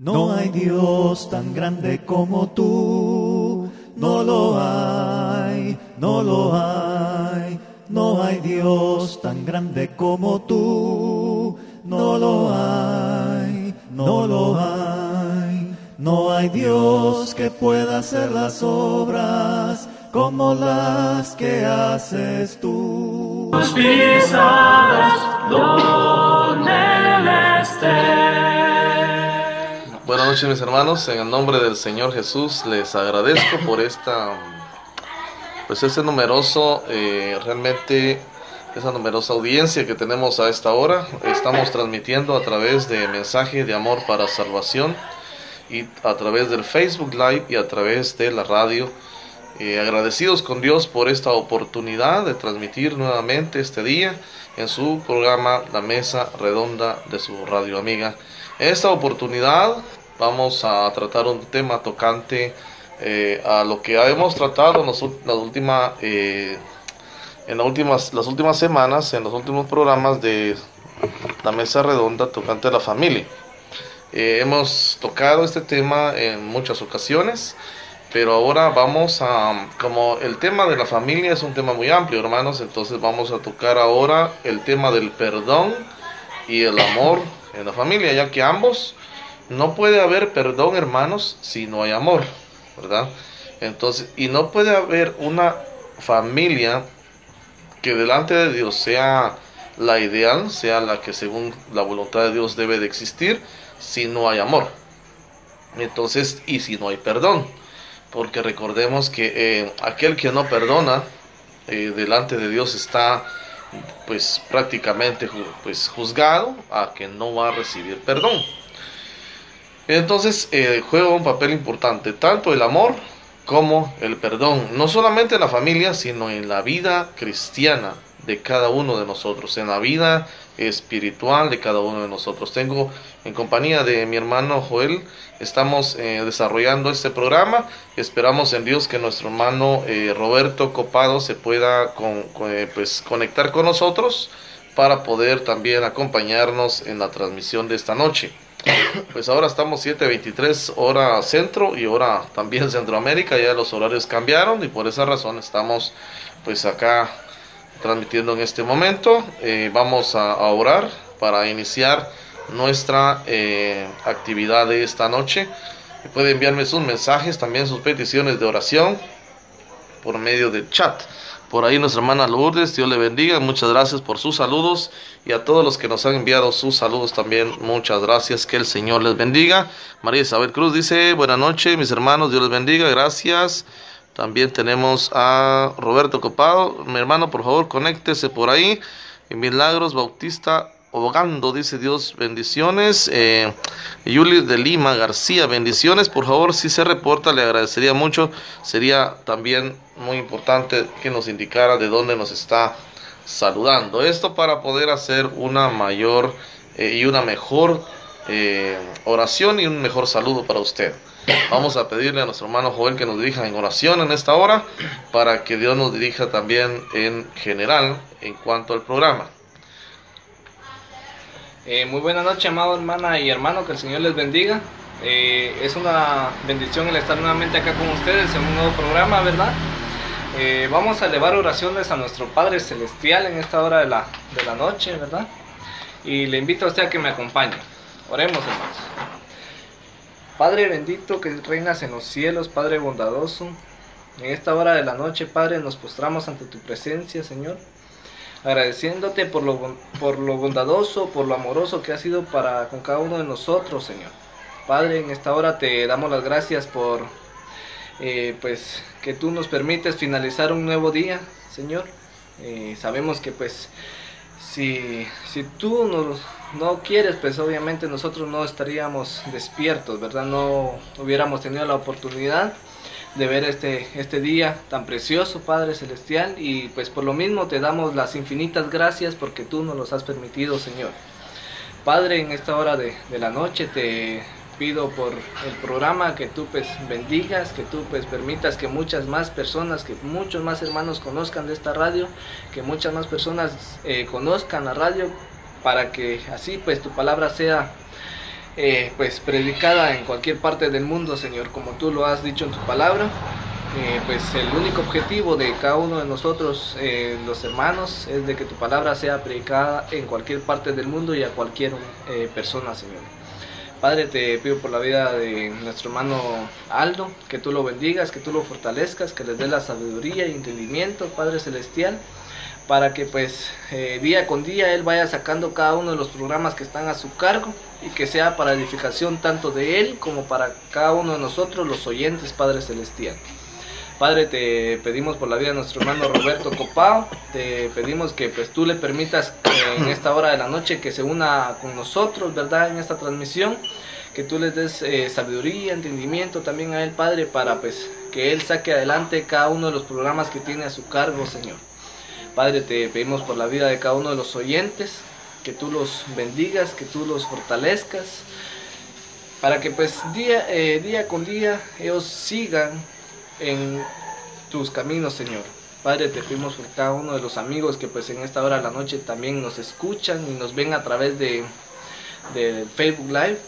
No hay Dios tan grande como tú, no lo hay, no lo hay. No hay Dios tan grande como tú, no lo hay, no lo hay. No hay Dios que pueda hacer las obras como las que haces tú. Tus pisadas donde. Buenas noches mis hermanos, en el nombre del Señor Jesús les agradezco por esta, pues ese numeroso, eh, realmente esa numerosa audiencia que tenemos a esta hora. Estamos transmitiendo a través de mensaje de amor para salvación y a través del Facebook Live y a través de la radio. Eh, agradecidos con Dios por esta oportunidad de transmitir nuevamente este día en su programa La Mesa Redonda de su radio amiga. Esta oportunidad vamos a tratar un tema tocante eh, a lo que hemos tratado en, los, la última, eh, en las, últimas, las últimas semanas, en los últimos programas de la mesa redonda tocante a la familia. Eh, hemos tocado este tema en muchas ocasiones, pero ahora vamos a, como el tema de la familia es un tema muy amplio, hermanos, entonces vamos a tocar ahora el tema del perdón y el amor en la familia, ya que ambos no puede haber perdón, hermanos, si no hay amor, ¿verdad? Entonces, y no puede haber una familia que delante de Dios sea la ideal, sea la que según la voluntad de Dios debe de existir, si no hay amor. Entonces, y si no hay perdón, porque recordemos que eh, aquel que no perdona eh, delante de Dios está pues prácticamente pues juzgado a que no va a recibir perdón. Entonces eh, juega un papel importante, tanto el amor como el perdón, no solamente en la familia, sino en la vida cristiana de cada uno de nosotros, en la vida espiritual de cada uno de nosotros. Tengo en compañía de mi hermano Joel, estamos eh, desarrollando este programa. Esperamos en Dios que nuestro hermano eh, Roberto Copado se pueda eh, pues, conectar con nosotros para poder también acompañarnos en la transmisión de esta noche. Pues ahora estamos 7.23 hora centro y hora también Centroamérica, ya los horarios cambiaron y por esa razón estamos pues acá transmitiendo en este momento. Eh, vamos a, orar para iniciar nuestra eh, actividad de esta noche. Puede enviarme sus mensajes, también sus peticiones de oración por medio del chat. Por ahí nuestra hermana Lourdes, Dios le bendiga, muchas gracias por sus saludos y a todos los que nos han enviado sus saludos también, muchas gracias, que el Señor les bendiga. María Isabel Cruz dice, buenas noches mis hermanos, Dios les bendiga, gracias. También tenemos a Roberto Copado, mi hermano, por favor, conéctese por ahí. Milagros Bautista Obogando, dice Dios, bendiciones. Eh, Yuli de Lima García, bendiciones. Por favor, si se reporta, le agradecería mucho. Sería también muy importante que nos indicara de dónde nos está saludando. Esto para poder hacer una mayor eh, y una mejor eh, oración y un mejor saludo para usted. Vamos a pedirle a nuestro hermano Joel que nos dirija en oración en esta hora para que Dios nos dirija también en general en cuanto al programa. Eh, muy buena noche, amado hermana y hermano, que el Señor les bendiga. Eh, es una bendición el estar nuevamente acá con ustedes en un nuevo programa, ¿verdad? Eh, vamos a elevar oraciones a nuestro Padre Celestial en esta hora de la, de la noche, ¿verdad? Y le invito a usted a que me acompañe. Oremos, hermanos. Padre bendito que reinas en los cielos, Padre bondadoso, en esta hora de la noche, Padre, nos postramos ante tu presencia, Señor agradeciéndote por lo, por lo bondadoso, por lo amoroso que has sido para con cada uno de nosotros, Señor. Padre, en esta hora te damos las gracias por eh, pues que tú nos permites finalizar un nuevo día, Señor. Eh, sabemos que pues si, si tú nos, no quieres, pues obviamente nosotros no estaríamos despiertos, ¿verdad? No hubiéramos tenido la oportunidad de ver este, este día tan precioso, Padre Celestial, y pues por lo mismo te damos las infinitas gracias porque tú nos los has permitido, Señor. Padre, en esta hora de, de la noche te pido por el programa que tú pues bendigas, que tú pues permitas que muchas más personas, que muchos más hermanos conozcan de esta radio, que muchas más personas eh, conozcan la radio para que así pues tu palabra sea eh, pues predicada en cualquier parte del mundo, Señor, como tú lo has dicho en tu palabra. Eh, pues el único objetivo de cada uno de nosotros, eh, los hermanos, es de que tu palabra sea predicada en cualquier parte del mundo y a cualquier persona, Señor. Padre, te pido por la vida de nuestro hermano Aldo, que tú lo bendigas, que tú lo fortalezcas, que les dé la sabiduría y entendimiento, Padre Celestial, para que pues día con día él vaya sacando cada uno de los programas que están a su cargo y que sea para edificación tanto de él como para cada uno de nosotros los oyentes, Padre Celestial. Padre, te pedimos por la vida de nuestro hermano Roberto Copao, te pedimos que pues tú le permitas en esta hora de la noche que se una con nosotros, ¿verdad? En esta transmisión, que tú le des eh, sabiduría, entendimiento también a él, Padre, para pues que él saque adelante cada uno de los programas que tiene a su cargo, Señor. Padre, te pedimos por la vida de cada uno de los oyentes, que tú los bendigas, que tú los fortalezcas, para que pues día, eh, día con día ellos sigan en tus caminos, Señor. Padre, te pedimos por cada uno de los amigos que pues en esta hora de la noche también nos escuchan y nos ven a través de, de Facebook Live.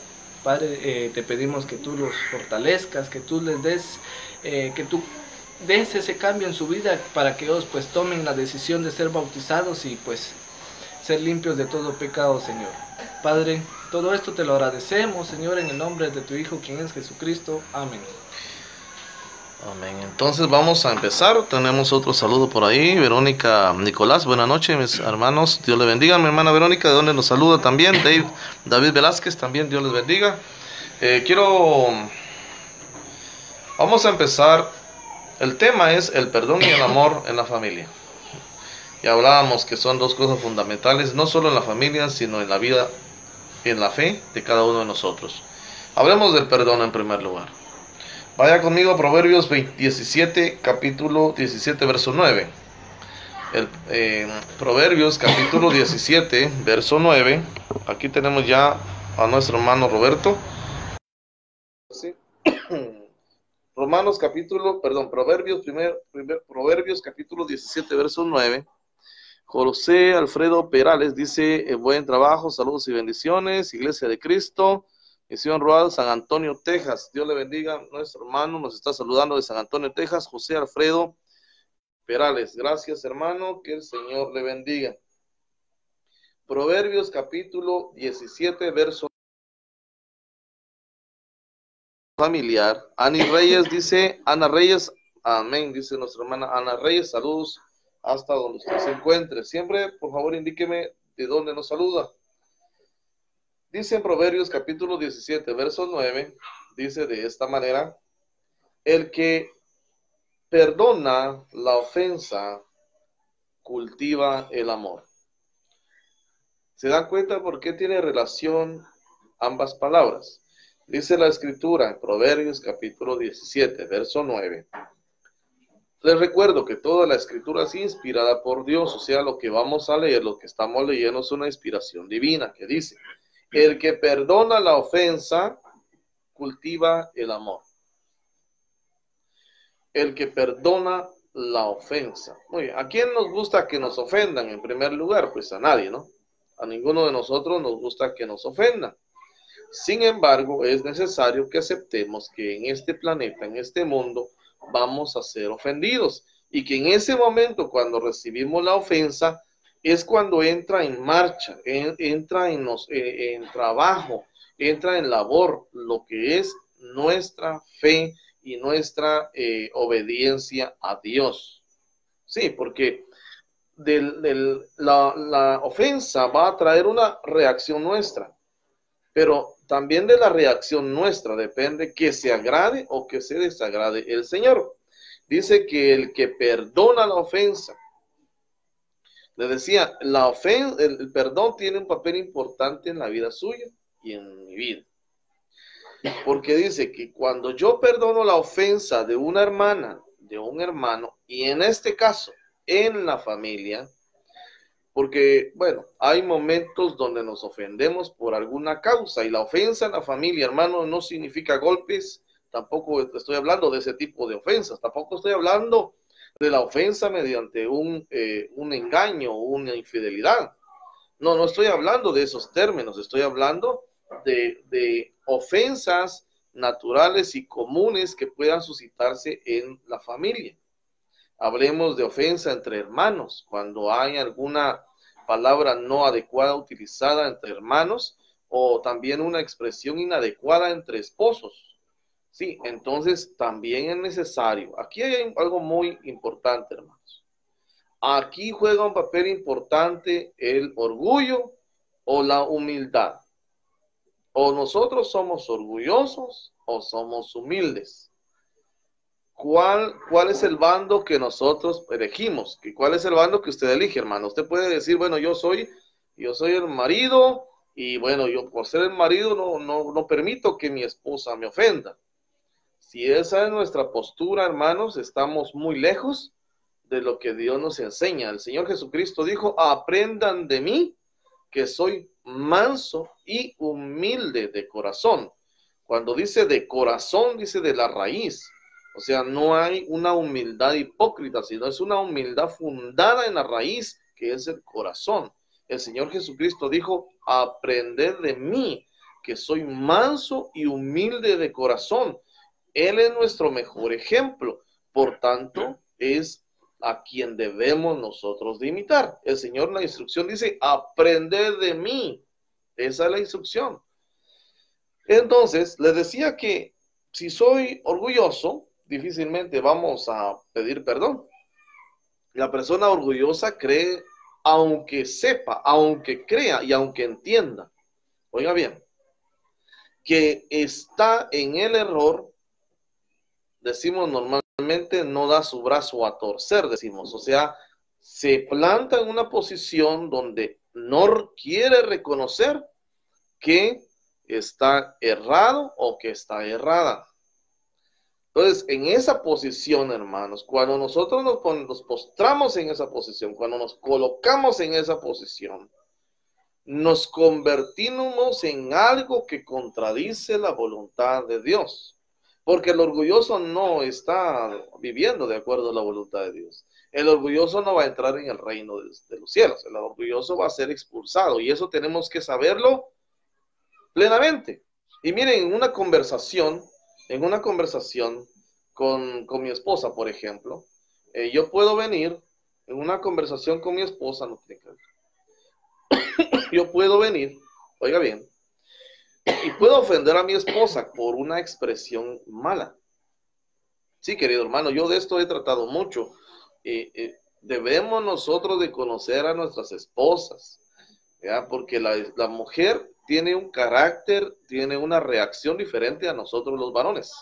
Padre, eh, te pedimos que tú los fortalezcas, que tú les des, eh, que tú des ese cambio en su vida para que ellos pues tomen la decisión de ser bautizados y pues limpios de todo pecado, Señor. Padre, todo esto te lo agradecemos, Señor, en el nombre de tu Hijo, quien es Jesucristo. Amén. Amén. Entonces vamos a empezar. Tenemos otro saludo por ahí. Verónica Nicolás, buenas noches, mis hermanos. Dios le bendiga. Mi hermana Verónica, de donde nos saluda también. Dave, David Velázquez, también Dios les bendiga. Eh, quiero. Vamos a empezar. El tema es el perdón y el amor en la familia. Y hablábamos que son dos cosas fundamentales, no solo en la familia, sino en la vida, en la fe de cada uno de nosotros. Hablemos del perdón en primer lugar. Vaya conmigo a Proverbios 17, capítulo 17, verso 9. El, eh, Proverbios capítulo 17, verso 9. Aquí tenemos ya a nuestro hermano Roberto. Romanos capítulo, perdón, Proverbios, primer, primer, Proverbios capítulo 17, verso 9. José Alfredo Perales dice, eh, buen trabajo, saludos y bendiciones, Iglesia de Cristo. Misión Rural, San Antonio, Texas. Dios le bendiga. Nuestro hermano nos está saludando de San Antonio, Texas, José Alfredo Perales. Gracias, hermano. Que el Señor le bendiga. Proverbios capítulo 17, verso familiar. Ani Reyes dice, Ana Reyes, amén, dice nuestra hermana Ana Reyes, saludos hasta donde usted se encuentre. Siempre, por favor, indíqueme de dónde nos saluda. Dice en Proverbios capítulo 17, verso 9, dice de esta manera, el que perdona la ofensa cultiva el amor. ¿Se dan cuenta por qué tiene relación ambas palabras? Dice la escritura en Proverbios capítulo 17, verso 9. Les recuerdo que toda la escritura es inspirada por Dios, o sea, lo que vamos a leer, lo que estamos leyendo es una inspiración divina que dice, el que perdona la ofensa cultiva el amor. El que perdona la ofensa. Muy ¿a quién nos gusta que nos ofendan en primer lugar? Pues a nadie, ¿no? A ninguno de nosotros nos gusta que nos ofendan. Sin embargo, es necesario que aceptemos que en este planeta, en este mundo, vamos a ser ofendidos y que en ese momento, cuando recibimos la ofensa, es cuando entra en marcha, entra en, eh, en trabajo, entra en labor lo que es nuestra fe y nuestra eh, obediencia a Dios. Sí, porque la, la ofensa va a traer una reacción nuestra, pero también de la reacción nuestra depende que se agrade o que se desagrade el Señor. Dice que el que perdona la ofensa le decía, la ofensa, el, perdón tiene un papel importante en la vida suya y en mi vida. Porque dice que cuando yo perdono la ofensa de una hermana, de un hermano, y en este caso, en la familia, porque, bueno, hay momentos donde nos ofendemos por alguna causa y la ofensa en la familia, hermano, no significa golpes, tampoco estoy hablando de ese tipo de ofensas, tampoco estoy hablando de la ofensa mediante un, eh, un engaño, una infidelidad. No, no estoy hablando de esos términos, estoy hablando de, de ofensas naturales y comunes que puedan suscitarse en la familia. Hablemos de ofensa entre hermanos, cuando hay alguna palabra no adecuada utilizada entre hermanos o también una expresión inadecuada entre esposos. Sí, entonces también es necesario. Aquí hay algo muy importante, hermanos. Aquí juega un papel importante el orgullo o la humildad. O nosotros somos orgullosos o somos humildes. ¿Cuál, ¿Cuál es el bando que nosotros elegimos? ¿Cuál es el bando que usted elige, hermano? Usted puede decir, bueno, yo soy, yo soy el marido y bueno, yo por ser el marido no, no, no permito que mi esposa me ofenda. Si esa es nuestra postura, hermanos, estamos muy lejos de lo que Dios nos enseña. El Señor Jesucristo dijo, aprendan de mí que soy manso y humilde de corazón. Cuando dice de corazón, dice de la raíz. O sea, no hay una humildad hipócrita, sino es una humildad fundada en la raíz, que es el corazón. El Señor Jesucristo dijo, aprended de mí, que soy manso y humilde de corazón. Él es nuestro mejor ejemplo. Por tanto, es a quien debemos nosotros de imitar. El Señor la instrucción dice, aprende de mí. Esa es la instrucción. Entonces, les decía que si soy orgulloso, difícilmente vamos a pedir perdón. La persona orgullosa cree, aunque sepa, aunque crea y aunque entienda, oiga bien, que está en el error, decimos normalmente, no da su brazo a torcer, decimos. O sea, se planta en una posición donde no quiere reconocer que está errado o que está errada. Entonces, en esa posición, hermanos, cuando nosotros nos, nos postramos en esa posición, cuando nos colocamos en esa posición, nos convertimos en algo que contradice la voluntad de Dios. Porque el orgulloso no está viviendo de acuerdo a la voluntad de Dios. El orgulloso no va a entrar en el reino de, los cielos. El orgulloso va a ser expulsado. Y eso tenemos que saberlo plenamente. Y miren, en una conversación, en una conversación con, mi esposa, por ejemplo, eh, yo puedo venir en una conversación con mi esposa, no tiene que yo puedo venir, oiga bien, y puedo ofender a mi esposa por una expresión mala. Sí, querido hermano, yo de esto he tratado mucho. Eh, eh, debemos nosotros de conocer a nuestras esposas, ¿ya? porque la, la, mujer tiene un carácter, tiene una reacción diferente a nosotros los varones.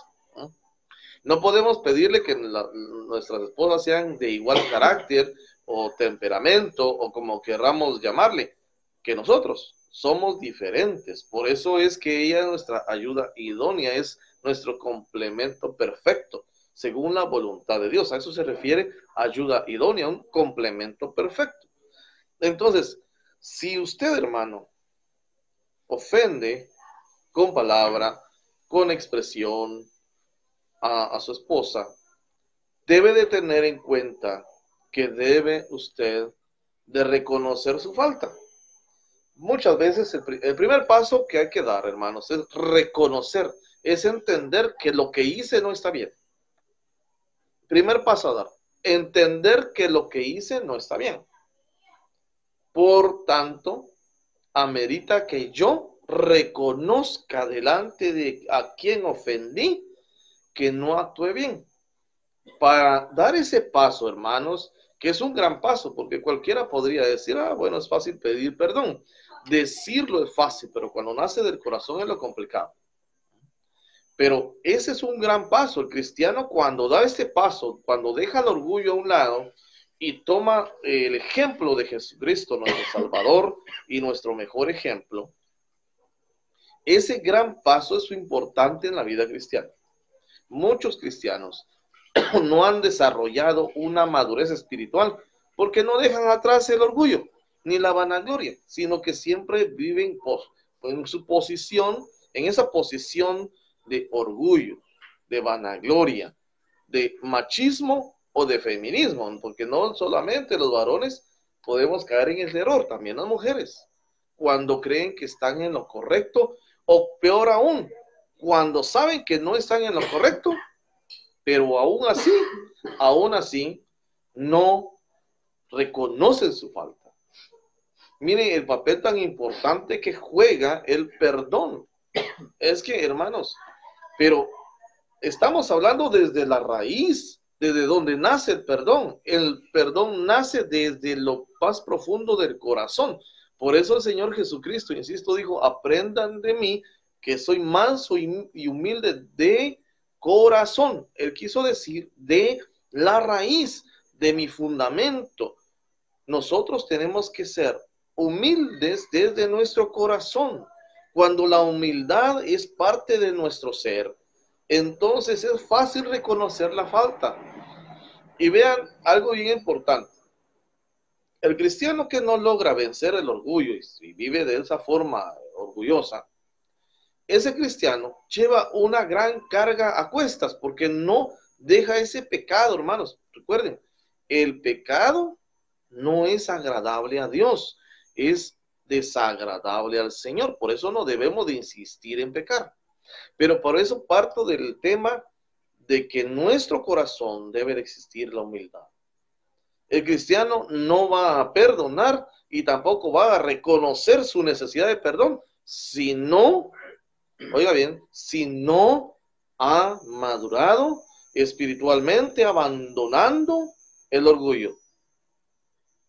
No, podemos pedirle que nuestras esposas sean de igual carácter o temperamento o como querramos llamarle que nosotros somos diferentes. Por eso es que ella es nuestra ayuda idónea, es nuestro complemento perfecto, según la voluntad de Dios. A eso se refiere ayuda idónea, un complemento perfecto. Entonces, si usted, hermano, ofende con palabra, con expresión a, su esposa, debe de tener en cuenta que debe usted de reconocer su falta muchas veces el, primer paso que hay que dar, hermanos, es reconocer, es entender que lo que hice no está bien. Primer paso a dar, entender que lo que hice no está bien. Por tanto, amerita que yo reconozca delante de a quien ofendí que no actué bien. Para dar ese paso, hermanos, que es un gran paso, porque cualquiera podría decir, ah, bueno, es fácil pedir perdón. Decirlo es fácil, pero cuando nace del corazón es lo complicado. Pero ese es un gran paso. El cristiano cuando da ese paso, cuando deja el orgullo a un lado y toma el ejemplo de Jesucristo, nuestro Salvador y nuestro mejor ejemplo, ese gran paso es importante en la vida cristiana. Muchos cristianos no han desarrollado una madurez espiritual porque no dejan atrás el orgullo ni la vanagloria, sino que siempre viven en su posición, en esa posición de orgullo, de vanagloria, de machismo o de feminismo, porque no solamente los varones podemos caer en el error, también las mujeres, cuando creen que están en lo correcto O peor aún, cuando saben que no están en lo correcto, pero aún así, aún así, no reconocen su falta. Miren el papel tan importante que juega el perdón. Es que, hermanos, pero estamos hablando desde la raíz, desde donde nace el perdón. El perdón nace desde lo más profundo del corazón. Por eso el Señor Jesucristo, insisto, dijo, aprendan de mí que soy manso y humilde de corazón. Él quiso decir de la raíz, de mi fundamento. Nosotros tenemos que ser humildes desde nuestro corazón. Cuando la humildad es parte de nuestro ser, entonces es fácil reconocer la falta. Y vean algo bien importante. El cristiano que no logra vencer el orgullo y vive de esa forma orgullosa, ese cristiano lleva una gran carga a cuestas porque no deja ese pecado, hermanos. Recuerden, el pecado no es agradable a Dios es desagradable al Señor. Por eso no debemos de insistir en pecar. Pero por eso parto del tema de que nuestro corazón debe de existir la humildad. El cristiano no va a perdonar y tampoco va a reconocer su necesidad de perdón si no, oiga bien, si no ha madurado espiritualmente abandonando el orgullo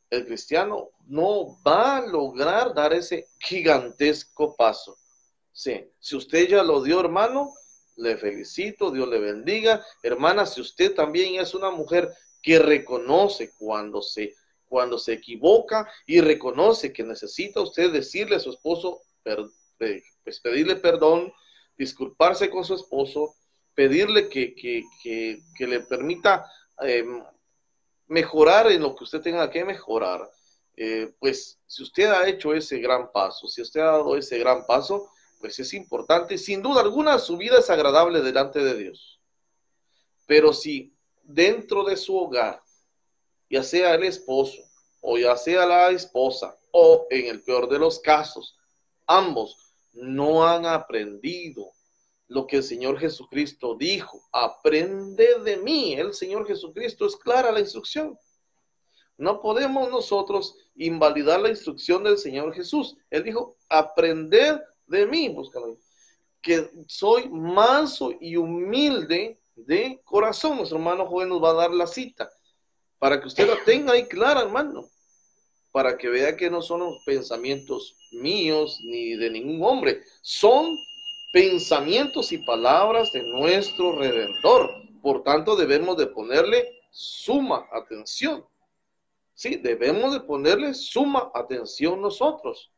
el cristiano no va a lograr dar ese gigantesco paso. Sí, si usted ya lo dio, hermano, le felicito, Dios le bendiga. Hermana, si usted también es una mujer que reconoce cuando se, cuando se equivoca y reconoce que necesita usted decirle a su esposo, pues pedirle perdón, disculparse con su esposo, pedirle que, que, le permita em, mejorar en lo que usted tenga que mejorar, eh, pues si usted ha hecho ese gran paso, si usted ha dado ese gran paso, pues es importante. Sin duda alguna, su vida es agradable delante de Dios. Pero si dentro de su hogar, ya sea el esposo o ya sea la esposa, o en el peor de los casos, ambos no han aprendido lo que el Señor Jesucristo dijo. Aprende de mí. El Señor Jesucristo es clara la instrucción. No podemos nosotros invalidar la instrucción del Señor Jesús. Él dijo, aprender de mí, búscalo. Que soy manso y humilde de corazón. Nuestro hermano joven nos va a dar la cita para que usted la tenga ahí clara, hermano. Para que vea que no son los pensamientos míos ni de ningún hombre. Son pensamientos y palabras de nuestro Redentor. Por tanto, debemos de ponerle suma atención. Sí, debemos de ponerle suma atención nosotros.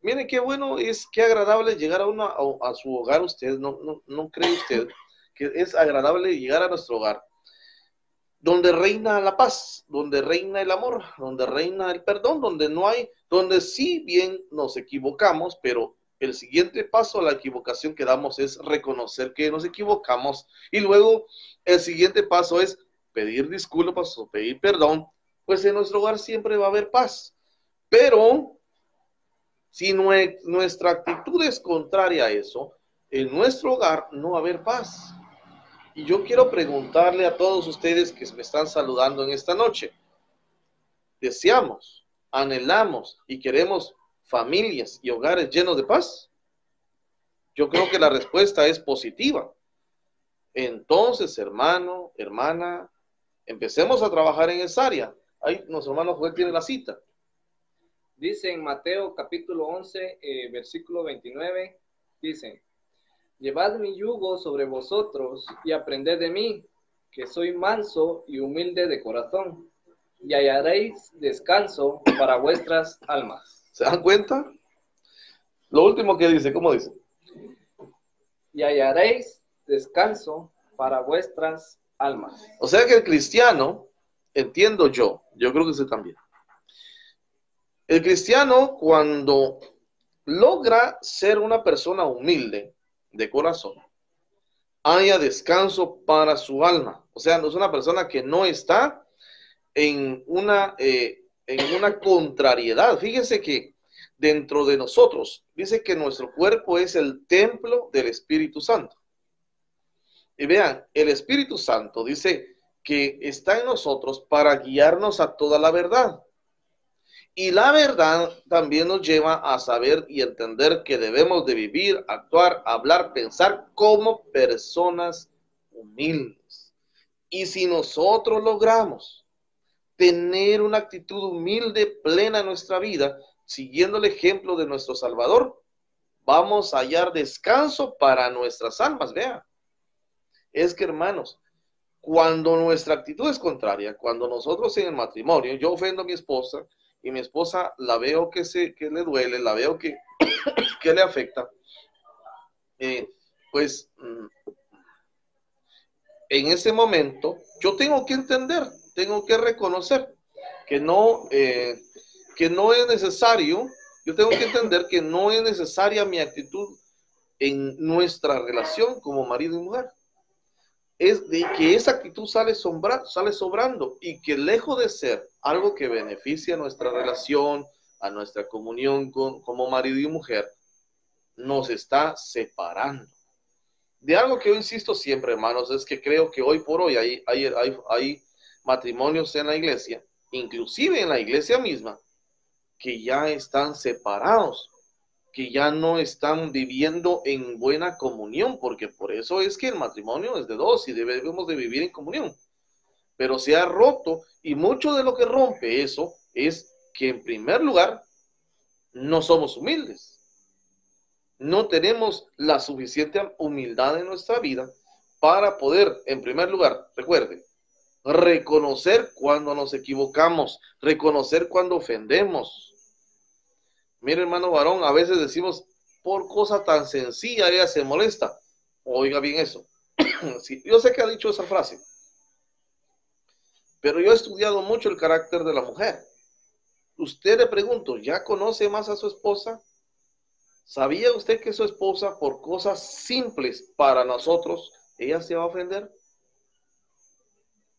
Mire qué bueno es, qué agradable llegar a, una, a, su hogar usted, no, no, no cree usted que es agradable llegar a nuestro hogar, donde reina la paz, donde reina el amor, donde reina el perdón, donde no hay, donde sí bien nos equivocamos, pero el siguiente paso a la equivocación que damos es reconocer que nos equivocamos y luego el siguiente paso es pedir disculpas o pedir perdón, pues en nuestro hogar siempre va a haber paz. Pero si nuestra actitud es contraria a eso, en nuestro hogar no va a haber paz. Y yo quiero preguntarle a todos ustedes que me están saludando en esta noche, deseamos, anhelamos y queremos familias y hogares llenos de paz? Yo creo que la respuesta es positiva. Entonces, hermano, hermana, empecemos a trabajar en esa área. Ahí nuestro hermano Joel tiene la cita. Dice en Mateo capítulo 11, eh, versículo 29, dice, Llevad mi yugo sobre vosotros y aprended de mí, que soy manso y humilde de corazón, y hallaréis descanso para vuestras almas. ¿Se dan cuenta? Lo último que dice, ¿cómo dice? Y hallaréis descanso para vuestras almas. O sea que el cristiano, entiendo yo, yo creo que usted también. El cristiano cuando logra ser una persona humilde de corazón, haya descanso para su alma. O sea, no es una persona que no está en una, eh, en una contrariedad. Fíjense que dentro de nosotros. Dice que nuestro cuerpo es el templo del Espíritu Santo. Y vean, el Espíritu Santo dice que está en nosotros para guiarnos a toda la verdad. Y la verdad también nos lleva a saber y entender que debemos de vivir, actuar, hablar, pensar como personas humildes. Y si nosotros logramos tener una actitud humilde plena en nuestra vida, siguiendo el ejemplo de nuestro Salvador, vamos a hallar descanso para nuestras almas. Vean, es que hermanos, cuando nuestra actitud es contraria, cuando nosotros en el matrimonio, yo ofendo a mi esposa y mi esposa la veo que, se, que le duele, la veo que, que le afecta, eh, pues mm, en ese momento yo tengo que entender, tengo que reconocer que no, eh, que no es necesario, yo tengo que entender que no es necesaria mi actitud en nuestra relación como marido y mujer es de que esa actitud sale, sobrando y que lejos de ser algo que beneficia a nuestra relación, a nuestra comunión con, como marido y mujer, nos está separando. De algo que yo insisto siempre, hermanos, es que creo que hoy por hoy hay, hay, hay matrimonios en la iglesia, inclusive en la iglesia misma, que ya están separados que ya no están viviendo en buena comunión, porque por eso es que el matrimonio es de dos y debemos de vivir en comunión. Pero se ha roto y mucho de lo que rompe eso es que en primer lugar no somos humildes. No tenemos la suficiente humildad en nuestra vida para poder, en primer lugar, recuerde, reconocer cuando nos equivocamos, reconocer cuando ofendemos, Mire, hermano varón, a veces decimos, por cosa tan sencilla ella se molesta. Oiga bien eso. yo sé que ha dicho esa frase, pero yo he estudiado mucho el carácter de la mujer. Usted le pregunto, ¿ya conoce más a su esposa? ¿Sabía usted que su esposa, por cosas simples para nosotros, ella se va a ofender?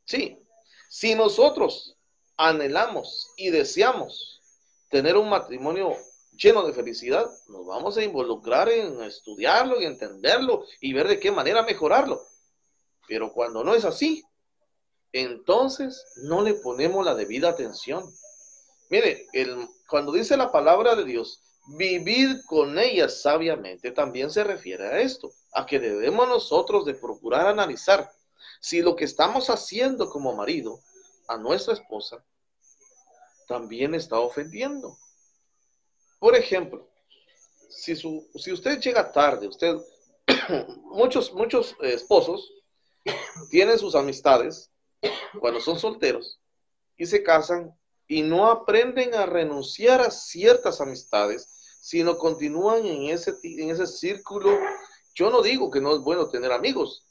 Sí, si nosotros anhelamos y deseamos tener un matrimonio lleno de felicidad, nos vamos a involucrar en estudiarlo y entenderlo y ver de qué manera mejorarlo. Pero cuando no es así, entonces no le ponemos la debida atención. Mire, cuando dice la palabra de Dios, vivir con ella sabiamente, también se refiere a esto, a que debemos nosotros de procurar analizar si lo que estamos haciendo como marido a nuestra esposa también está ofendiendo. Por ejemplo, si, si usted llega tarde, usted, muchos, muchos esposos tienen sus amistades cuando son solteros y se casan y no aprenden a renunciar a ciertas amistades, sino continúan en ese, en ese círculo. Yo no digo que no es bueno tener amigos,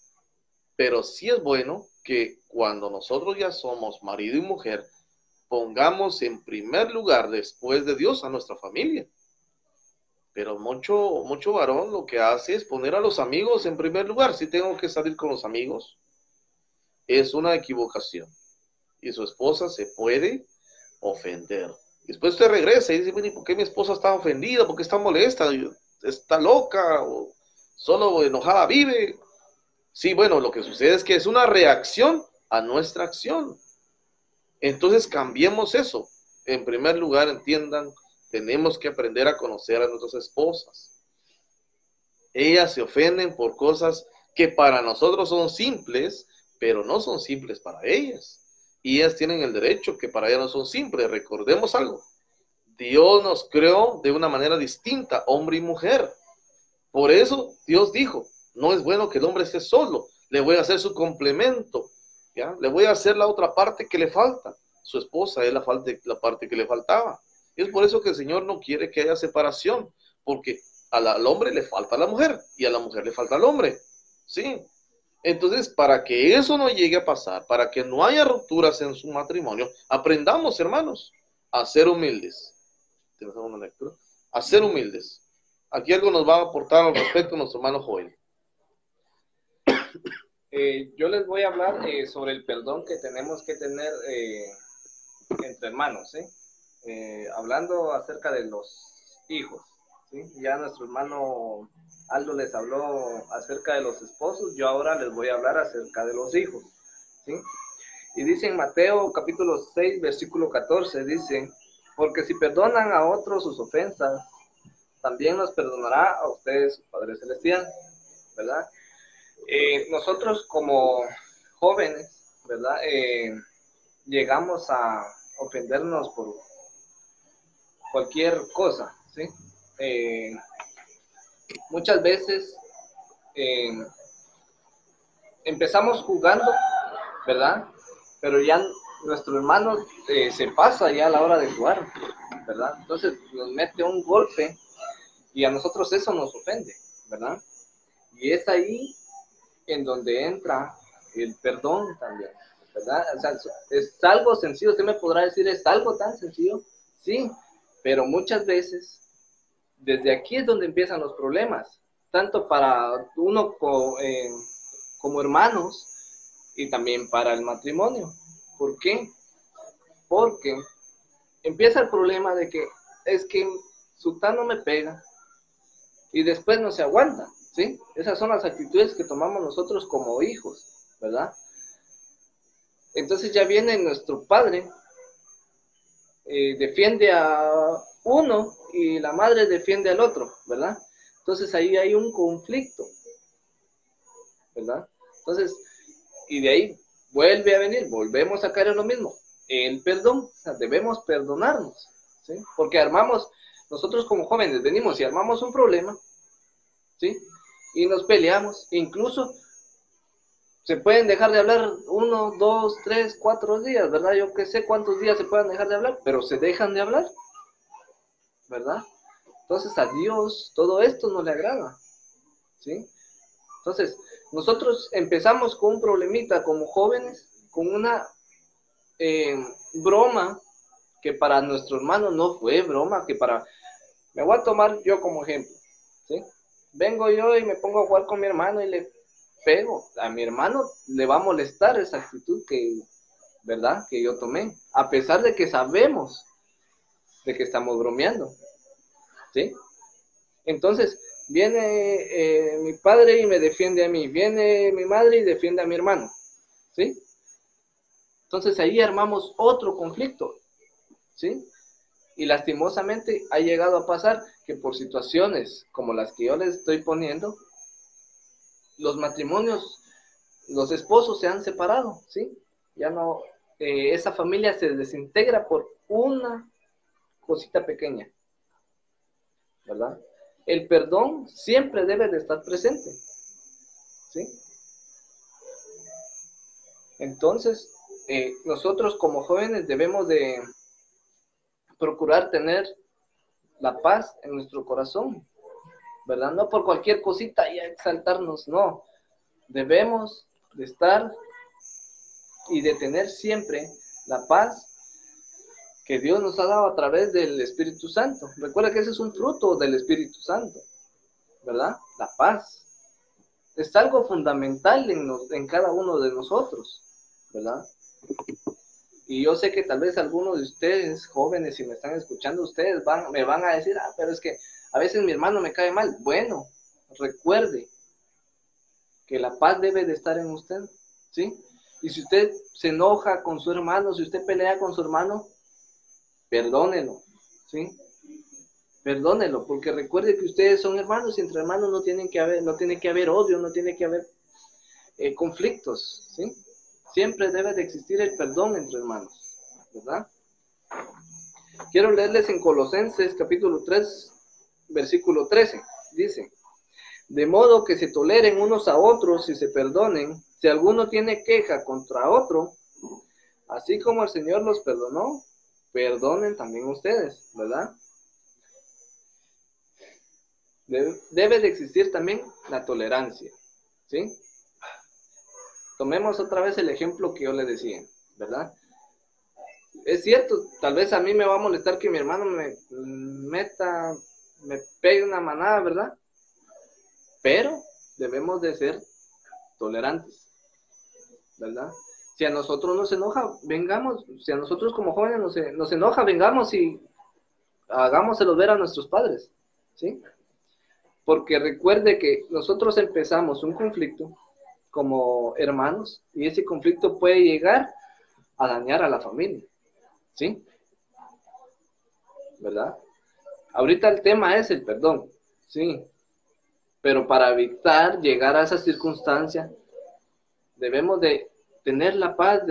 pero sí es bueno que cuando nosotros ya somos marido y mujer, pongamos en primer lugar después de Dios a nuestra familia. Pero mucho, mucho varón lo que hace es poner a los amigos en primer lugar. Si tengo que salir con los amigos, es una equivocación. Y su esposa se puede ofender. Después usted regresa y dice, ¿por qué mi esposa está ofendida? ¿Por qué está molesta? ¿Está loca? ¿O solo enojada vive? Sí, bueno, lo que sucede es que es una reacción a nuestra acción. Entonces cambiemos eso. En primer lugar, entiendan, tenemos que aprender a conocer a nuestras esposas. Ellas se ofenden por cosas que para nosotros son simples, pero no son simples para ellas. Y ellas tienen el derecho que para ellas no son simples. Recordemos algo. Dios nos creó de una manera distinta, hombre y mujer. Por eso Dios dijo, no es bueno que el hombre esté solo, le voy a hacer su complemento le voy a hacer la otra parte que le falta. Su esposa es la, la parte que le faltaba. Es por eso que el Señor no quiere que haya separación, porque al hombre le falta la mujer y a la mujer le falta al hombre. ¿Sí? Entonces, para que eso no llegue a pasar, para que no haya rupturas en su matrimonio, aprendamos, hermanos, a ser humildes. A ser humildes. Aquí algo nos va a aportar al respecto nuestro hermano Joel. Eh, yo les voy a hablar eh, sobre el perdón que tenemos que tener eh, entre hermanos, hablando acerca de los hijos. ¿sí? Ya nuestro hermano Aldo les habló acerca de los esposos, yo ahora les voy a hablar acerca de los hijos. Y dice en Mateo capítulo 6, versículo 14, dice, porque si perdonan a otros sus ofensas, también nos perdonará a ustedes Padre Celestial, ¿verdad? Eh, nosotros como jóvenes, ¿verdad? Eh, llegamos a ofendernos por cualquier cosa, ¿sí? Eh, muchas veces empezamos jugando, ¿verdad? Pero ya nuestro hermano se pasa ya a la hora de jugar, ¿verdad? Entonces nos mete un golpe y a nosotros eso nos ofende, ¿verdad? Y es ahí en donde entra el perdón también, ¿verdad? O sea, es algo sencillo, usted me podrá decir, ¿es algo tan sencillo? Sí, pero muchas veces, desde aquí es donde empiezan los problemas, tanto para uno eh, como hermanos y también para el matrimonio. ¿Por qué? Porque empieza el problema de que es que Sultán no me pega y después no se aguanta. Esas son las actitudes que tomamos nosotros como hijos, ¿verdad? Entonces ya viene nuestro padre, eh, defiende a uno y la madre defiende al otro, ¿verdad? Entonces ahí hay un conflicto, ¿verdad? Entonces, y de ahí vuelve a venir, volvemos a caer en lo mismo, el perdón, debemos perdonarnos, ¿sí? Porque armamos, nosotros como jóvenes venimos y armamos un problema, ¿sí? Y nos peleamos. Incluso se pueden dejar de hablar uno, dos, tres, cuatro días, ¿verdad? Yo que sé cuántos días se pueden dejar de hablar, pero se dejan de hablar, ¿verdad? Entonces a Dios todo esto no le agrada, ¿sí? Entonces, nosotros empezamos con un problemita como jóvenes, con una eh, broma que para nuestro hermano no fue broma, que para... Me voy a tomar yo como ejemplo, ¿sí? Vengo yo y me pongo a jugar con mi hermano y le pego. A mi hermano le va a molestar esa actitud que, ¿verdad? Que yo tomé. A pesar de que sabemos de que estamos bromeando. ¿Sí? Entonces, viene eh, mi padre y me defiende a mí. Viene mi madre y defiende a mi hermano. ¿Sí? Entonces ahí armamos otro conflicto. ¿Sí? Y lastimosamente ha llegado a pasar que por situaciones como las que yo les estoy poniendo, los matrimonios, los esposos se han separado, ¿sí? Ya no, eh, esa familia se desintegra por una cosita pequeña, ¿verdad? El perdón siempre debe de estar presente, ¿sí? Entonces, eh, nosotros como jóvenes debemos de procurar tener la paz en nuestro corazón, ¿verdad? No por cualquier cosita y exaltarnos, no. Debemos de estar y de tener siempre la paz que Dios nos ha dado a través del Espíritu Santo. Recuerda que ese es un fruto del Espíritu Santo, ¿verdad? La paz. Es algo fundamental en, en cada uno de nosotros, ¿verdad? Y yo sé que tal vez algunos de ustedes, jóvenes, si me están escuchando, ustedes van, me van a decir, ah, pero es que a veces mi hermano me cae mal. Bueno, recuerde que la paz debe de estar en usted, ¿sí? Y si usted se enoja con su hermano, si usted pelea con su hermano, perdónelo, ¿sí? Perdónelo, porque recuerde que ustedes son hermanos y entre hermanos no tienen que haber, no tiene que haber odio, no tiene que haber eh, conflictos, ¿sí? Siempre debe de existir el perdón entre hermanos, ¿verdad? Quiero leerles en Colosenses capítulo 3, versículo 13. Dice, de modo que se toleren unos a otros y se perdonen, si alguno tiene queja contra otro, así como el Señor los perdonó, perdonen también ustedes, ¿verdad? Debe de existir también la tolerancia, ¿sí? Tomemos otra vez el ejemplo que yo le decía, ¿verdad? Es cierto, tal vez a mí me va a molestar que mi hermano me meta, me pegue una manada, ¿verdad? Pero debemos de ser tolerantes, ¿verdad? Si a nosotros nos enoja, vengamos, si a nosotros como jóvenes nos, nos enoja, vengamos y hagámoselo ver a nuestros padres, ¿sí? Porque recuerde que nosotros empezamos un conflicto como hermanos y ese conflicto puede llegar a dañar a la familia, ¿sí? ¿Verdad? Ahorita el tema es el perdón, ¿sí? Pero para evitar llegar a esa circunstancia, debemos de tener la paz,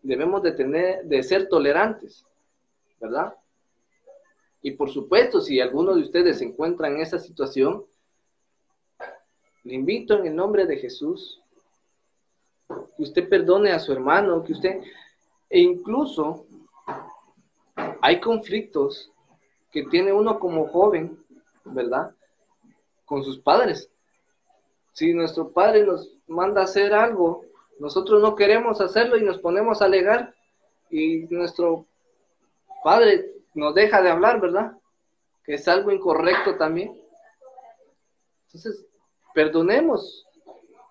debemos de tener, de ser tolerantes, ¿verdad? Y por supuesto, si alguno de ustedes se encuentra en esa situación, le invito en el nombre de Jesús que usted perdone a su hermano, que usted, e incluso hay conflictos que tiene uno como joven, ¿verdad? Con sus padres. Si nuestro padre nos manda a hacer algo, nosotros no queremos hacerlo y nos ponemos a alegar y nuestro padre nos deja de hablar, ¿verdad? Que es algo incorrecto también. Entonces, perdonemos.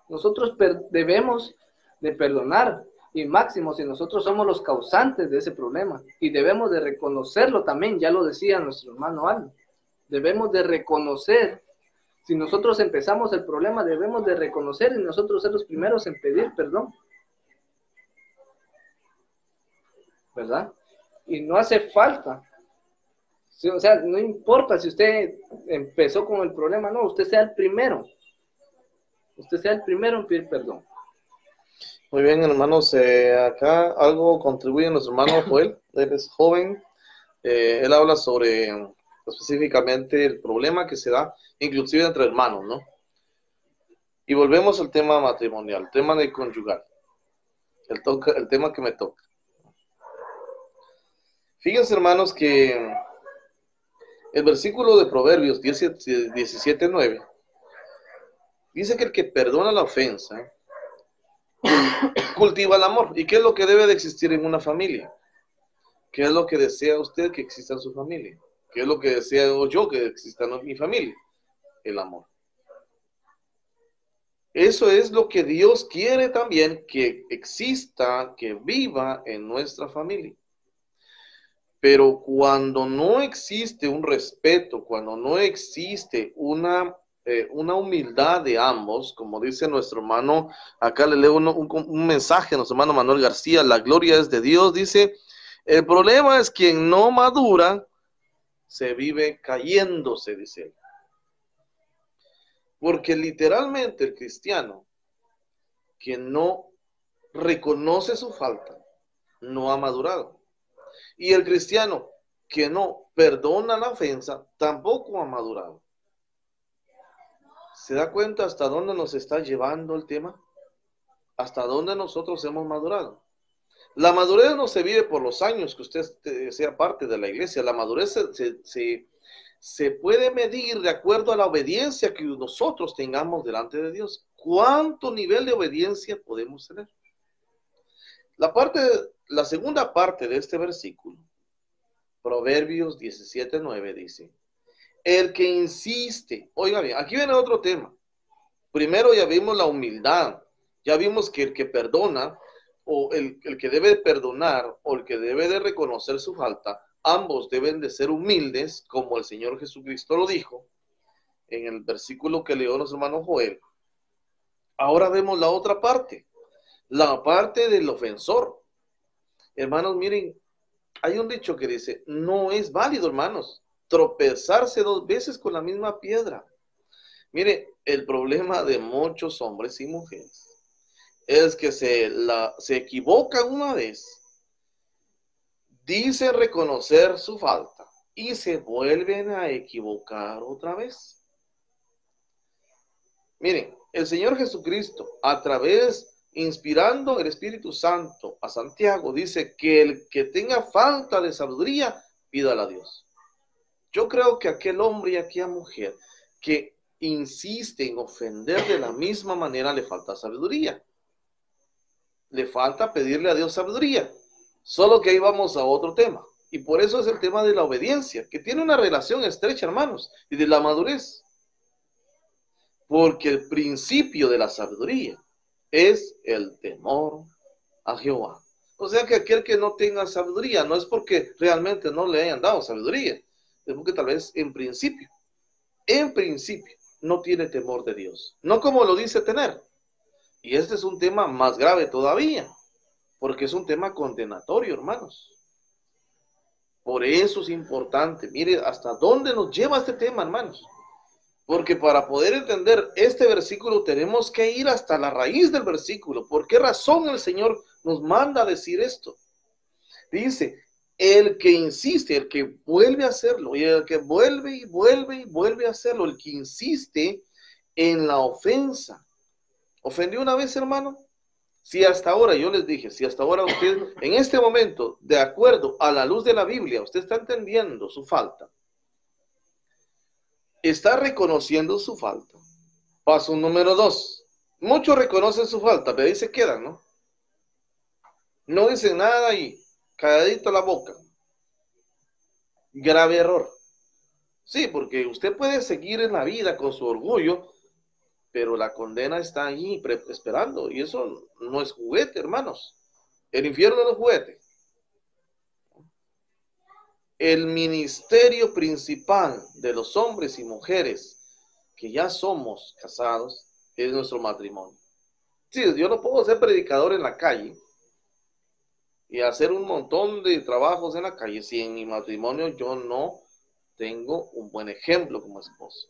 Nosotros debemos de perdonar y máximo si nosotros somos los causantes de ese problema y debemos de reconocerlo también, ya lo decía nuestro hermano Al. Debemos de reconocer si nosotros empezamos el problema, debemos de reconocer y nosotros ser los primeros en pedir perdón. ¿Verdad? Y no hace falta o sea, no importa si usted empezó con el problema, no, usted sea el primero. Usted sea el primero en pedir perdón. Muy bien, hermanos, eh, acá algo contribuye nuestro hermano Joel, él es joven, eh, él habla sobre específicamente el problema que se da, inclusive entre hermanos, ¿no? Y volvemos al tema matrimonial, tema de conyugal, el, toca, el tema que me toca. Fíjense, hermanos, que el versículo de Proverbios 17.9 dice que el que perdona la ofensa cultiva el amor. ¿Y qué es lo que debe de existir en una familia? ¿Qué es lo que desea usted que exista en su familia? ¿Qué es lo que deseo yo que exista en mi familia? El amor. Eso es lo que Dios quiere también que exista, que viva en nuestra familia. Pero cuando no existe un respeto, cuando no existe una, eh, una humildad de ambos, como dice nuestro hermano, acá le leo un, mensaje a nuestro hermano Manuel García, la gloria es de Dios, dice, el problema es quien no madura, se vive cayéndose, dice él. Porque literalmente el cristiano que no reconoce su falta, no ha madurado. Y el cristiano que no perdona la ofensa tampoco ha madurado. ¿Se da cuenta hasta dónde nos está llevando el tema? ¿Hasta dónde nosotros hemos madurado? La madurez no se vive por los años que usted sea parte de la iglesia. La madurez se, se puede medir de acuerdo a la obediencia que nosotros tengamos delante de Dios. ¿Cuánto nivel de obediencia podemos tener? La parte, la segunda parte de este versículo, Proverbios 17:9 dice, el que insiste, oiga bien, aquí viene otro tema. Primero ya vimos la humildad, ya vimos que el que perdona o el, que debe perdonar o el que debe de reconocer su falta, ambos deben de ser humildes, como el Señor Jesucristo lo dijo en el versículo que leo nuestro hermano Joel. Ahora vemos la otra parte la parte del ofensor. Hermanos, miren, hay un dicho que dice, no es válido, hermanos, tropezarse dos veces con la misma piedra. Mire, el problema de muchos hombres y mujeres es que se, la, se equivocan una vez, dicen reconocer su falta y se vuelven a equivocar otra vez. Miren, el Señor Jesucristo, a través inspirando el Espíritu Santo a Santiago, dice que el que tenga falta de sabiduría, pídala a Dios. Yo creo que aquel hombre y aquella mujer que insiste en ofender de la misma manera le falta sabiduría. Le falta pedirle a Dios sabiduría. Solo que ahí vamos a otro tema. Y por eso es el tema de la obediencia, que tiene una relación estrecha, hermanos, y de la madurez. Porque el principio de la sabiduría es el temor a Jehová. O sea que aquel que no tenga sabiduría no es porque realmente no le hayan dado sabiduría, es porque tal vez en principio, en principio, no tiene temor de Dios. No como lo dice tener. Y este es un tema más grave todavía, porque es un tema condenatorio, hermanos. Por eso es importante. Mire hasta dónde nos lleva este tema, hermanos. Porque para poder entender este versículo tenemos que ir hasta la raíz del versículo. ¿Por qué razón el Señor nos manda a decir esto? Dice, el que insiste, el que vuelve a hacerlo, y el que vuelve y vuelve y vuelve a hacerlo, el que insiste en la ofensa. ¿Ofendió una vez, hermano? Si hasta ahora, yo les dije, si hasta ahora usted, en este momento, de acuerdo a la luz de la Biblia, usted está entendiendo su falta, está reconociendo su falta. Paso número dos. Muchos reconocen su falta, pero ahí se quedan, ¿no? No dicen nada y calladito la boca. Grave error. Sí, porque usted puede seguir en la vida con su orgullo, pero la condena está ahí esperando. Y eso no es juguete, hermanos. El infierno no es juguete el ministerio principal de los hombres y mujeres que ya somos casados es nuestro matrimonio. Sí, yo no puedo ser predicador en la calle y hacer un montón de trabajos en la calle si en mi matrimonio yo no tengo un buen ejemplo como esposo.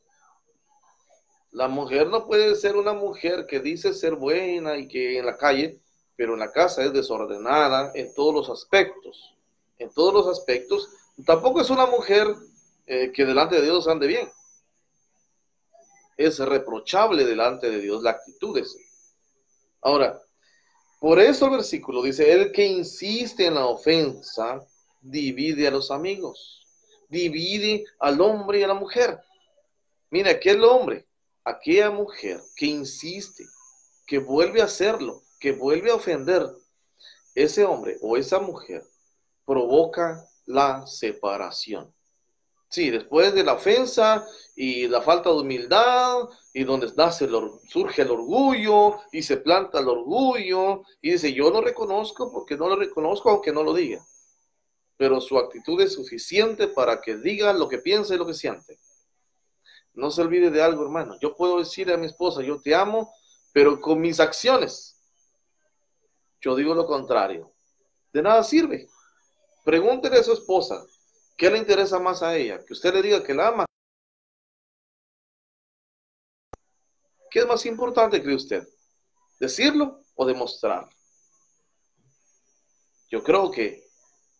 La mujer no puede ser una mujer que dice ser buena y que en la calle, pero en la casa es desordenada en todos los aspectos. En todos los aspectos Tampoco es una mujer eh, que delante de Dios ande bien. Es reprochable delante de Dios la actitud de. Ahora, por eso el versículo dice, el que insiste en la ofensa divide a los amigos, divide al hombre y a la mujer. Mira, aquel hombre, aquella mujer que insiste, que vuelve a hacerlo, que vuelve a ofender, ese hombre o esa mujer provoca la separación. Sí, después de la ofensa y la falta de humildad, y donde nace surge el orgullo y se planta el orgullo, y dice, yo no reconozco porque no lo reconozco aunque no lo diga. Pero su actitud es suficiente para que diga lo que piensa y lo que siente. No se olvide de algo, hermano. Yo puedo decir a mi esposa, yo te amo, pero con mis acciones, yo digo lo contrario. De nada sirve. Pregúntele a su esposa, ¿qué le interesa más a ella? Que usted le diga que la ama. ¿Qué es más importante, cree usted? ¿Decirlo o demostrarlo? Yo creo que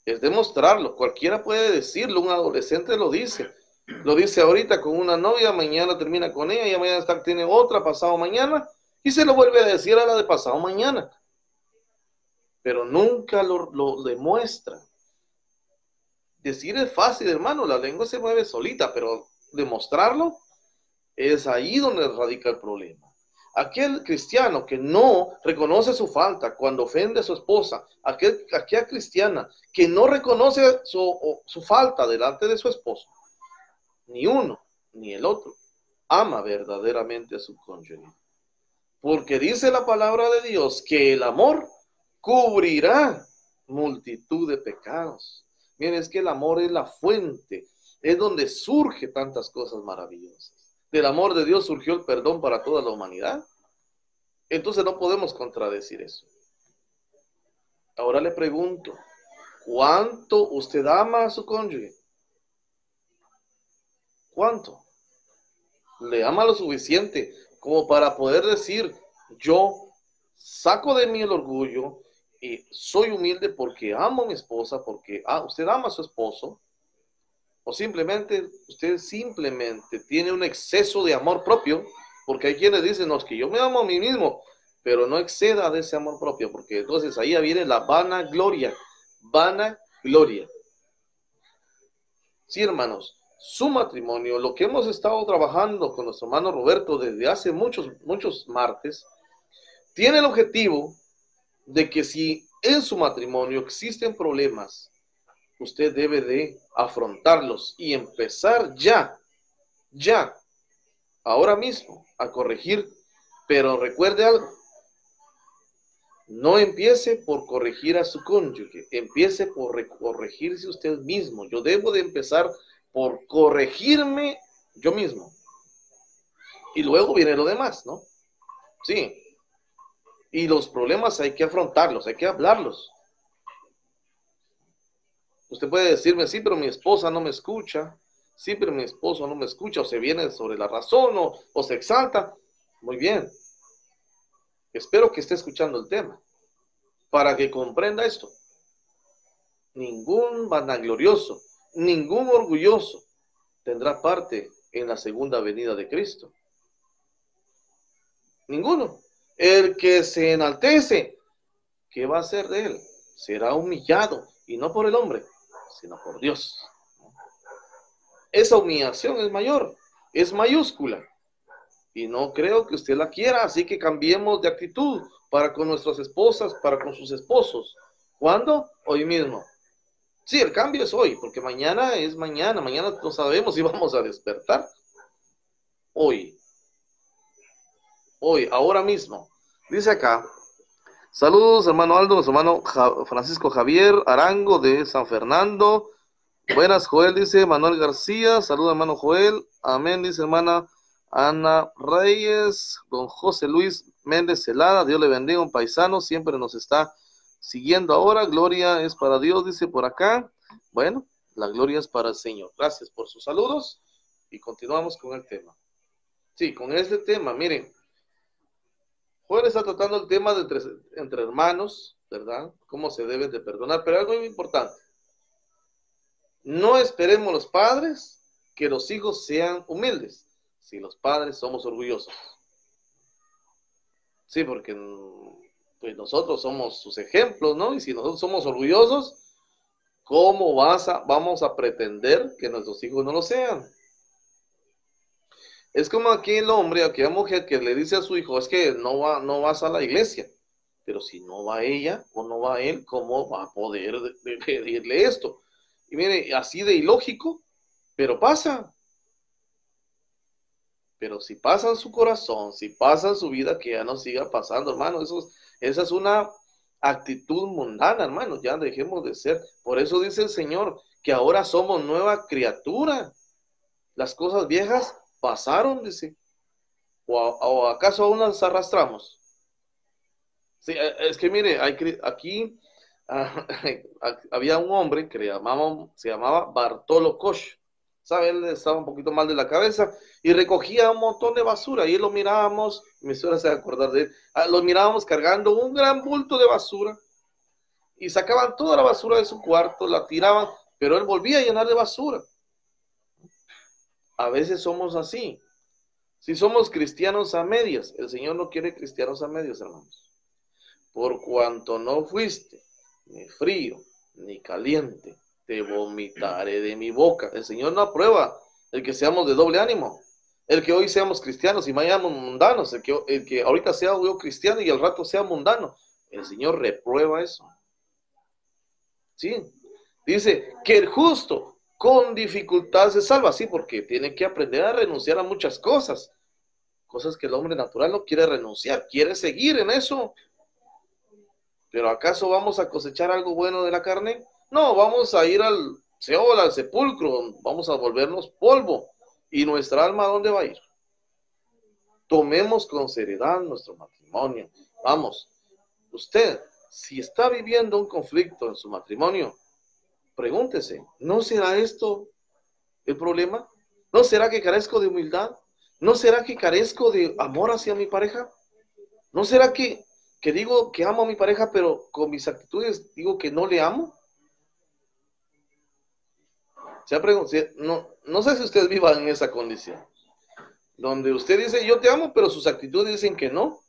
es demostrarlo. Cualquiera puede decirlo, un adolescente lo dice. Lo dice ahorita con una novia, mañana termina con ella, y mañana tiene otra, pasado mañana, y se lo vuelve a decir a la de pasado mañana. Pero nunca lo demuestra. Decir es fácil, hermano, la lengua se mueve solita, pero demostrarlo es ahí donde radica el problema. Aquel cristiano que no reconoce su falta cuando ofende a su esposa, aquel, aquella cristiana que no reconoce su, su falta delante de su esposo, ni uno ni el otro ama verdaderamente a su cónyuge. Porque dice la palabra de Dios que el amor cubrirá multitud de pecados. Miren, es que el amor es la fuente, es donde surge tantas cosas maravillosas. Del amor de Dios surgió el perdón para toda la humanidad. Entonces no podemos contradecir eso. Ahora le pregunto, ¿cuánto usted ama a su cónyuge? ¿Cuánto? ¿Le ama lo suficiente como para poder decir, yo saco de mí el orgullo, soy humilde porque amo a mi esposa, porque ah, usted ama a su esposo, o simplemente usted simplemente tiene un exceso de amor propio, porque hay quienes dicen, no, que yo me amo a mí mismo, pero no exceda de ese amor propio, porque entonces ahí viene la vana gloria, vana gloria. Sí, hermanos, su matrimonio, lo que hemos estado trabajando con nuestro hermano Roberto desde hace muchos, muchos martes, tiene el objetivo de que si en su matrimonio existen problemas, usted debe de afrontarlos y empezar ya, ya, ahora mismo, a corregir. Pero recuerde algo, no empiece por corregir a su cónyuge, empiece por corregirse usted mismo. Yo debo de empezar por corregirme yo mismo. Y luego viene lo demás, ¿no? Sí. Y los problemas hay que afrontarlos, hay que hablarlos. Usted puede decirme, sí, pero mi esposa no me escucha. Sí, pero mi esposo no me escucha. O se viene sobre la razón o, o se exalta. Muy bien. Espero que esté escuchando el tema para que comprenda esto. Ningún vanaglorioso, ningún orgulloso tendrá parte en la segunda venida de Cristo. Ninguno. El que se enaltece, ¿qué va a hacer de él? Será humillado, y no por el hombre, sino por Dios. Esa humillación es mayor, es mayúscula. Y no creo que usted la quiera, así que cambiemos de actitud para con nuestras esposas, para con sus esposos. ¿Cuándo? Hoy mismo. Sí, el cambio es hoy, porque mañana es mañana, mañana no sabemos si vamos a despertar. Hoy. Hoy, ahora mismo. Dice acá, saludos hermano Aldo, hermano Francisco Javier Arango de San Fernando. Buenas, Joel, dice Manuel García. Saludos hermano Joel. Amén, dice hermana Ana Reyes. Don José Luis Méndez Celada, Dios le bendiga, un paisano, siempre nos está siguiendo ahora. Gloria es para Dios, dice por acá. Bueno, la gloria es para el Señor. Gracias por sus saludos y continuamos con el tema. Sí, con este tema, miren, Juan está tratando el tema de entre, hermanos, ¿verdad? Cómo se deben de perdonar, pero algo muy importante. No esperemos los padres que los hijos sean humildes, si los padres somos orgullosos. Sí, porque pues nosotros somos sus ejemplos, ¿no? Y si nosotros somos orgullosos, ¿cómo vas a, vamos a pretender que nuestros hijos no lo sean? Es como aquel hombre, aquella mujer que le dice a su hijo, es que no, va, no vas a la iglesia. Pero si no va ella o no va él, ¿cómo va a poder pedirle esto? Y mire, así de ilógico, pero pasa. Pero si pasa en su corazón, si pasa en su vida, que ya no siga pasando, hermano. Eso, esa es una actitud mundana, hermano. Ya dejemos de ser. Por eso dice el Señor que ahora somos nueva criatura. Las cosas viejas pasaron, dice. ¿O, acaso aún las arrastramos? Sí, eh, es que mire, hay, aquí ah, había un hombre que llamaba, se llamaba Bartolo Koch ¿sabe? Él estaba un poquito mal de la cabeza y recogía un montón de basura y él lo mirábamos, mi suegra se va a acordar de él, ah, lo mirábamos cargando un gran bulto de basura y sacaban toda la basura de su cuarto, la tiraban, pero él volvía a llenar de basura. A veces somos así. Si somos cristianos a medias, el Señor no quiere cristianos a medias, hermanos. Por cuanto no fuiste ni frío ni caliente, te vomitaré de mi boca. El Señor no aprueba el que seamos de doble ánimo. El que hoy seamos cristianos y mañana mundanos. El que, el que ahorita sea yo cristiano y al rato sea mundano. El Señor reprueba eso. Sí. Dice que el justo con dificultad se salva. Sí, porque tiene que aprender a renunciar a muchas cosas. Cosas que el hombre natural no quiere renunciar. Quiere seguir en eso. Pero ¿acaso vamos a cosechar algo bueno de la carne? No, vamos a ir al Seol, al sepulcro, vamos a volvernos polvo. ¿Y nuestra alma dónde va a ir? Tomemos con seriedad nuestro matrimonio. Vamos, usted, si está viviendo un conflicto en su matrimonio, pregúntese, ¿no será esto el problema? ¿No será que carezco de humildad? ¿No será que carezco de amor hacia mi pareja? ¿No será que, que digo que amo a mi pareja, pero con mis actitudes digo que no le amo? Se ha no, no sé si usted viva en esa condición, donde usted dice yo te amo, pero sus actitudes dicen que no,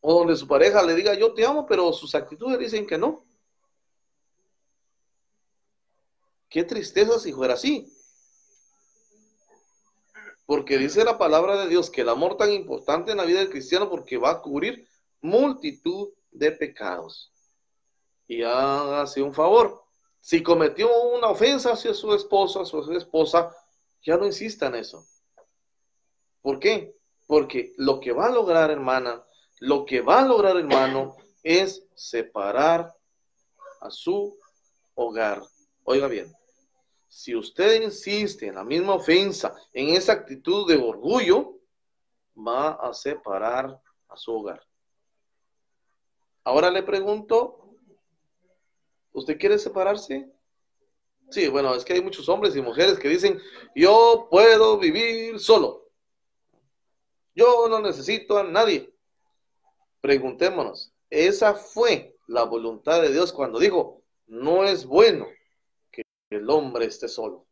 o donde su pareja le diga yo te amo, pero sus actitudes dicen que no. Qué tristeza si fuera así. Porque dice la palabra de Dios que el amor tan importante en la vida del cristiano porque va a cubrir multitud de pecados. Y hágase un favor, si cometió una ofensa hacia su esposo, a su esposa, ya no insista en eso. ¿Por qué? Porque lo que va a lograr, hermana, lo que va a lograr, hermano, es separar a su hogar. Oiga bien, si usted insiste en la misma ofensa, en esa actitud de orgullo, va a separar a su hogar. Ahora le pregunto, ¿usted quiere separarse? Sí, bueno, es que hay muchos hombres y mujeres que dicen, yo puedo vivir solo. Yo no necesito a nadie. Preguntémonos, ¿esa fue la voluntad de Dios cuando dijo, no es bueno el hombre esté solo?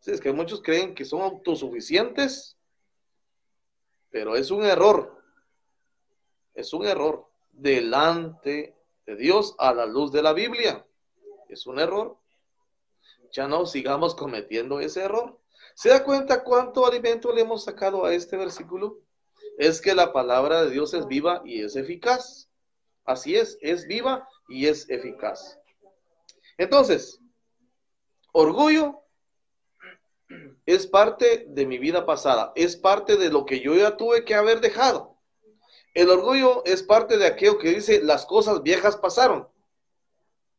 Sí, es que muchos creen que son autosuficientes, pero es un error. Es un error delante de Dios a la luz de la Biblia. Es un error. Ya no sigamos cometiendo ese error. ¿Se da cuenta cuánto alimento le hemos sacado a este versículo? Es que la palabra de Dios es viva y es eficaz. Así es, es viva y es eficaz. Entonces, orgullo es parte de mi vida pasada, es parte de lo que yo ya tuve que haber dejado. El orgullo es parte de aquello que dice las cosas viejas pasaron.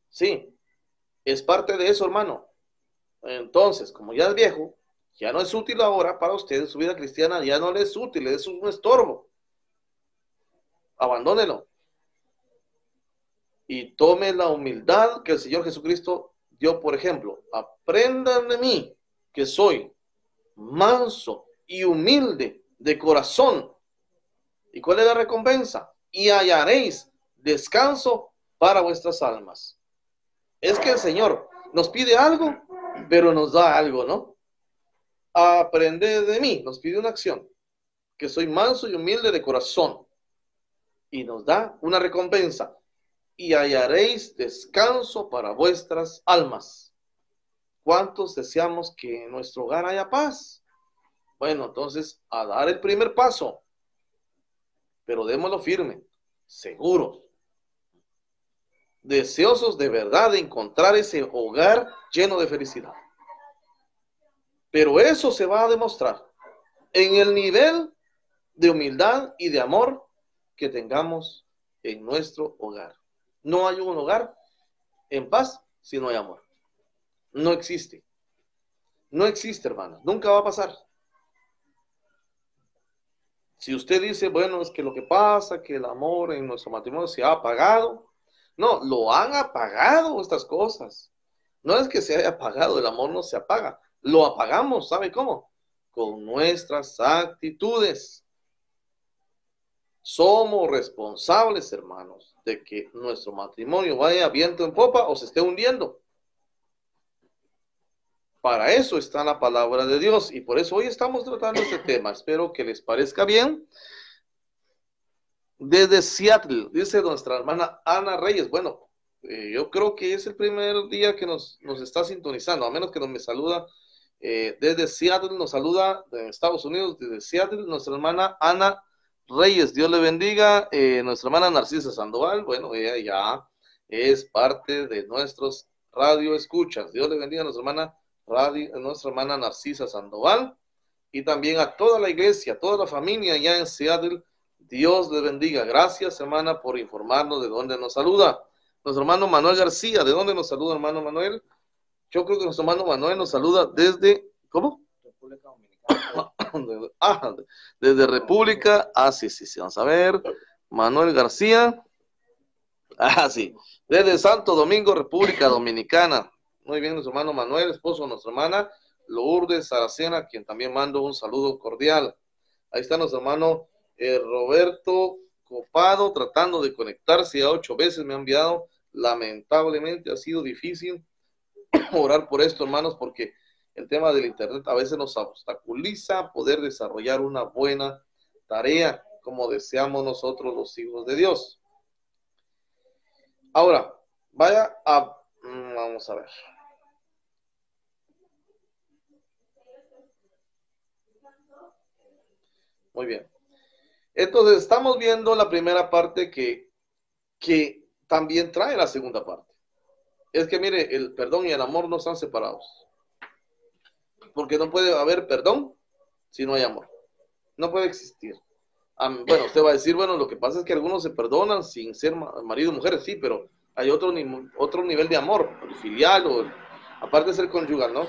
Sí, es parte de eso, hermano. Entonces, como ya es viejo, ya no es útil ahora para usted su vida cristiana, ya no le es útil, es un estorbo. Abandónelo. Y tome la humildad que el Señor Jesucristo dio, por ejemplo. Aprendan de mí que soy manso y humilde de corazón. ¿Y cuál es la recompensa? Y hallaréis descanso para vuestras almas. Es que el Señor nos pide algo, pero nos da algo, ¿no? Aprende de mí, nos pide una acción, que soy manso y humilde de corazón. Y nos da una recompensa. Y hallaréis descanso para vuestras almas. ¿Cuántos deseamos que en nuestro hogar haya paz? Bueno, entonces, a dar el primer paso. Pero démoslo firme, seguros, deseosos de verdad de encontrar ese hogar lleno de felicidad. Pero eso se va a demostrar en el nivel de humildad y de amor que tengamos en nuestro hogar. No hay un hogar en paz si no hay amor. No existe. No existe, hermanos. Nunca va a pasar. Si usted dice, bueno, es que lo que pasa, que el amor en nuestro matrimonio se ha apagado. No, lo han apagado estas cosas. No es que se haya apagado, el amor no se apaga. Lo apagamos, ¿sabe cómo? Con nuestras actitudes. Somos responsables, hermanos, de que nuestro matrimonio vaya viento en popa o se esté hundiendo. Para eso está la palabra de Dios y por eso hoy estamos tratando este tema. Espero que les parezca bien. Desde Seattle, dice nuestra hermana Ana Reyes. Bueno, eh, yo creo que es el primer día que nos, nos está sintonizando, a menos que nos me saluda eh, desde Seattle nos saluda de Estados Unidos, desde Seattle, nuestra hermana Ana Reyes. Dios le bendiga. Eh, nuestra hermana Narcisa Sandoval, bueno, ella ya es parte de nuestros radio escuchas. Dios le bendiga a nuestra hermana, radio, nuestra hermana Narcisa Sandoval y también a toda la iglesia, a toda la familia allá en Seattle. Dios le bendiga. Gracias, hermana, por informarnos de dónde nos saluda. Nuestro hermano Manuel García, ¿de dónde nos saluda, hermano Manuel? Yo creo que nuestro hermano Manuel nos saluda desde, ¿cómo? República Dominicana. ah, desde República, ah, sí, sí, sí, vamos a ver. Manuel García. Ah, sí, desde Santo Domingo, República Dominicana. Muy bien, nuestro hermano Manuel, esposo de nuestra hermana Lourdes Saracena, quien también mando un saludo cordial. Ahí está nuestro hermano eh, Roberto Copado, tratando de conectarse a ocho veces me ha enviado. Lamentablemente ha sido difícil orar por esto, hermanos, porque el tema del Internet a veces nos obstaculiza poder desarrollar una buena tarea como deseamos nosotros los hijos de Dios. Ahora, vaya a... Mm, vamos a ver. Muy bien. Entonces, estamos viendo la primera parte que, que también trae la segunda parte es que mire, el perdón y el amor no están separados. Porque no puede haber perdón si no hay amor. No puede existir. Bueno, usted va a decir, bueno, lo que pasa es que algunos se perdonan sin ser marido o mujer, sí, pero hay otro, otro nivel de amor, el filial o Aparte de ser conyugal, ¿no?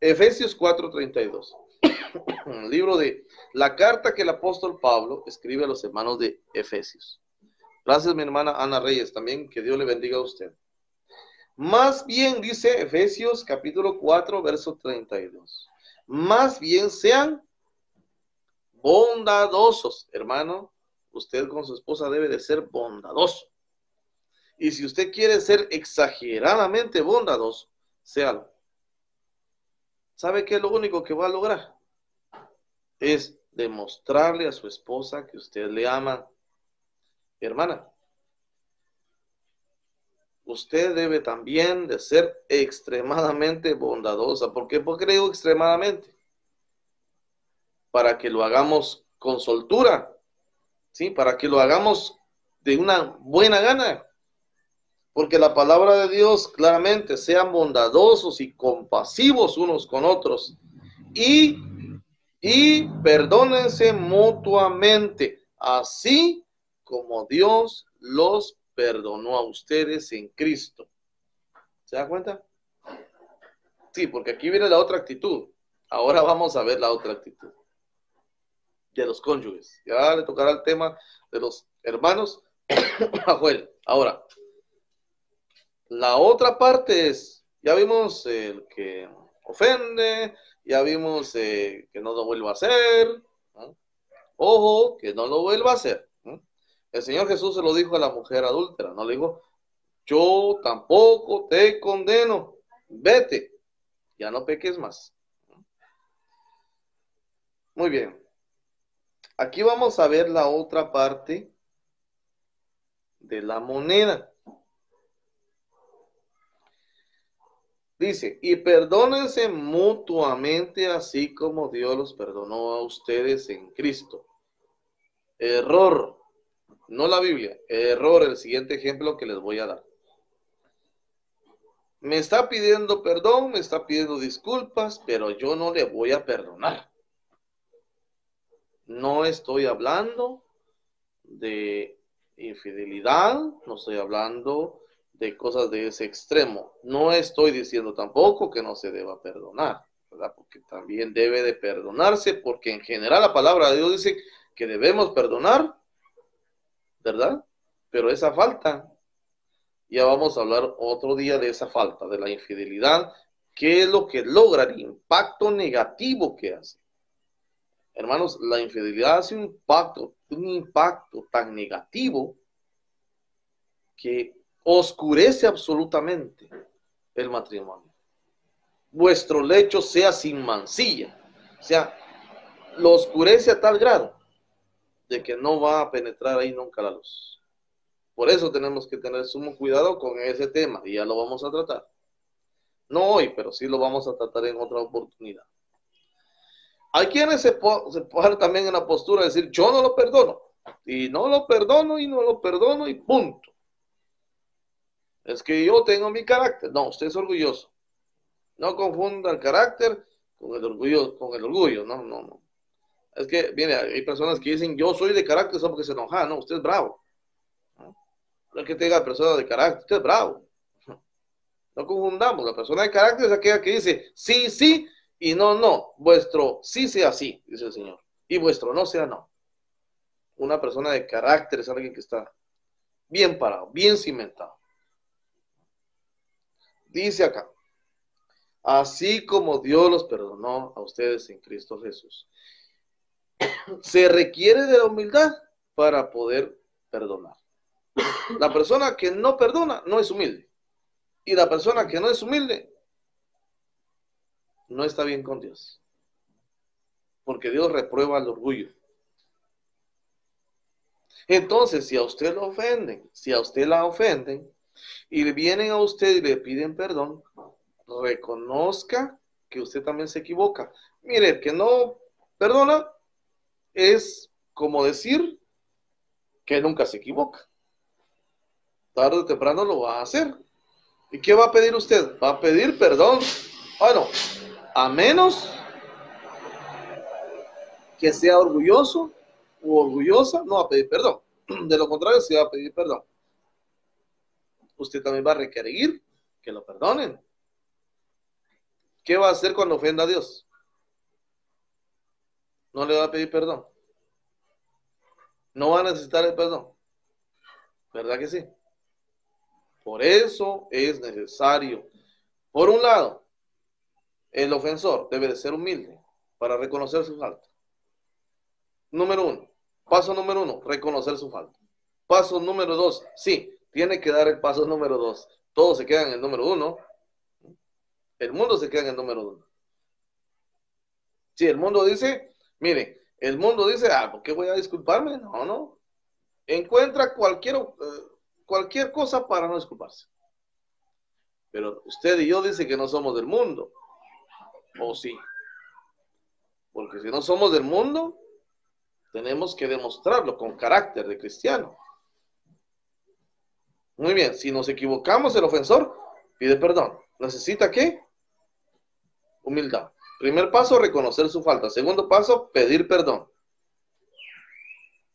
Efesios 4:32. libro de la carta que el apóstol Pablo escribe a los hermanos de Efesios. Gracias, mi hermana Ana Reyes, también que Dios le bendiga a usted. Más bien, dice Efesios capítulo 4, verso 32. Más bien sean bondadosos, hermano. Usted con su esposa debe de ser bondadoso. Y si usted quiere ser exageradamente bondadoso, séalo. ¿Sabe qué es lo único que va a lograr? Es demostrarle a su esposa que usted le ama. Hermana, usted debe también de ser extremadamente bondadosa. ¿Por qué? Porque digo extremadamente. Para que lo hagamos con soltura, ¿sí? Para que lo hagamos de una buena gana. Porque la palabra de Dios claramente sean bondadosos y compasivos unos con otros. Y, y perdónense mutuamente, así como Dios los perdonó a ustedes en Cristo. ¿Se da cuenta? Sí, porque aquí viene la otra actitud. Ahora vamos a ver la otra actitud de los cónyuges. Ya le tocará el tema de los hermanos. Ahora, la otra parte es, ya vimos el que ofende, ya vimos eh, que no lo vuelva a hacer. Ojo, que no lo vuelva a hacer. El Señor Jesús se lo dijo a la mujer adúltera, no le dijo, yo tampoco te condeno, vete, ya no peques más. Muy bien. Aquí vamos a ver la otra parte de la moneda. Dice, y perdónense mutuamente así como Dios los perdonó a ustedes en Cristo. Error, no la Biblia, error, el siguiente ejemplo que les voy a dar. Me está pidiendo perdón, me está pidiendo disculpas, pero yo no le voy a perdonar. No estoy hablando de infidelidad, no estoy hablando de cosas de ese extremo. No estoy diciendo tampoco que no se deba perdonar, ¿verdad? Porque también debe de perdonarse, porque en general la palabra de Dios dice que debemos perdonar, ¿verdad? Pero esa falta, ya vamos a hablar otro día de esa falta, de la infidelidad, qué es lo que logra el impacto negativo que hace. Hermanos, la infidelidad hace un impacto, un impacto tan negativo que oscurece absolutamente el matrimonio. Vuestro lecho sea sin mancilla. O sea, lo oscurece a tal grado de que no va a penetrar ahí nunca la luz. Por eso tenemos que tener sumo cuidado con ese tema y ya lo vamos a tratar. No hoy, pero sí lo vamos a tratar en otra oportunidad. Hay quienes se, se ponen también en la postura de decir, yo no lo perdono. Y no lo perdono y no lo perdono y punto. Es que yo tengo mi carácter. No, usted es orgulloso. No confunda el carácter con el orgullo, con el orgullo. No, no, no. Es que, mire, hay personas que dicen, yo soy de carácter solo porque se enoja. No, usted es bravo. No, es que tenga persona de carácter, usted es bravo. No confundamos. La persona de carácter es aquella que dice, sí, sí, y no, no. Vuestro sí sea sí, dice el Señor. Y vuestro no sea no. Una persona de carácter es alguien que está bien parado, bien cimentado. Dice acá, así como Dios los perdonó a ustedes en Cristo Jesús. Se requiere de la humildad para poder perdonar. La persona que no perdona no es humilde. Y la persona que no es humilde no está bien con Dios. Porque Dios reprueba el orgullo. Entonces, si a usted lo ofenden, si a usted la ofenden, y vienen a usted y le piden perdón, reconozca que usted también se equivoca. Mire, que no perdona es como decir que nunca se equivoca. Tarde o temprano lo va a hacer. ¿Y qué va a pedir usted? Va a pedir perdón. Bueno, a menos que sea orgulloso o orgullosa, no va a pedir perdón. De lo contrario, se va a pedir perdón usted también va a requerir que lo perdonen. ¿Qué va a hacer cuando ofenda a Dios? No le va a pedir perdón. No va a necesitar el perdón. ¿Verdad que sí? Por eso es necesario, por un lado, el ofensor debe de ser humilde para reconocer su falta. Número uno, paso número uno, reconocer su falta. Paso número dos, sí, tiene que dar el paso número dos. Todos se quedan en el número uno. El mundo se queda en el número uno. Si el mundo dice, mire, el mundo dice, ah, ¿por qué voy a disculparme? No, no. Encuentra cualquier, eh, cualquier cosa para no disculparse. Pero usted y yo dice que no somos del mundo. ¿O sí? Porque si no somos del mundo, tenemos que demostrarlo con carácter de cristiano. Muy bien, si nos equivocamos, el ofensor pide perdón. ¿Necesita qué? Humildad. Primer paso, reconocer su falta. Segundo paso, pedir perdón.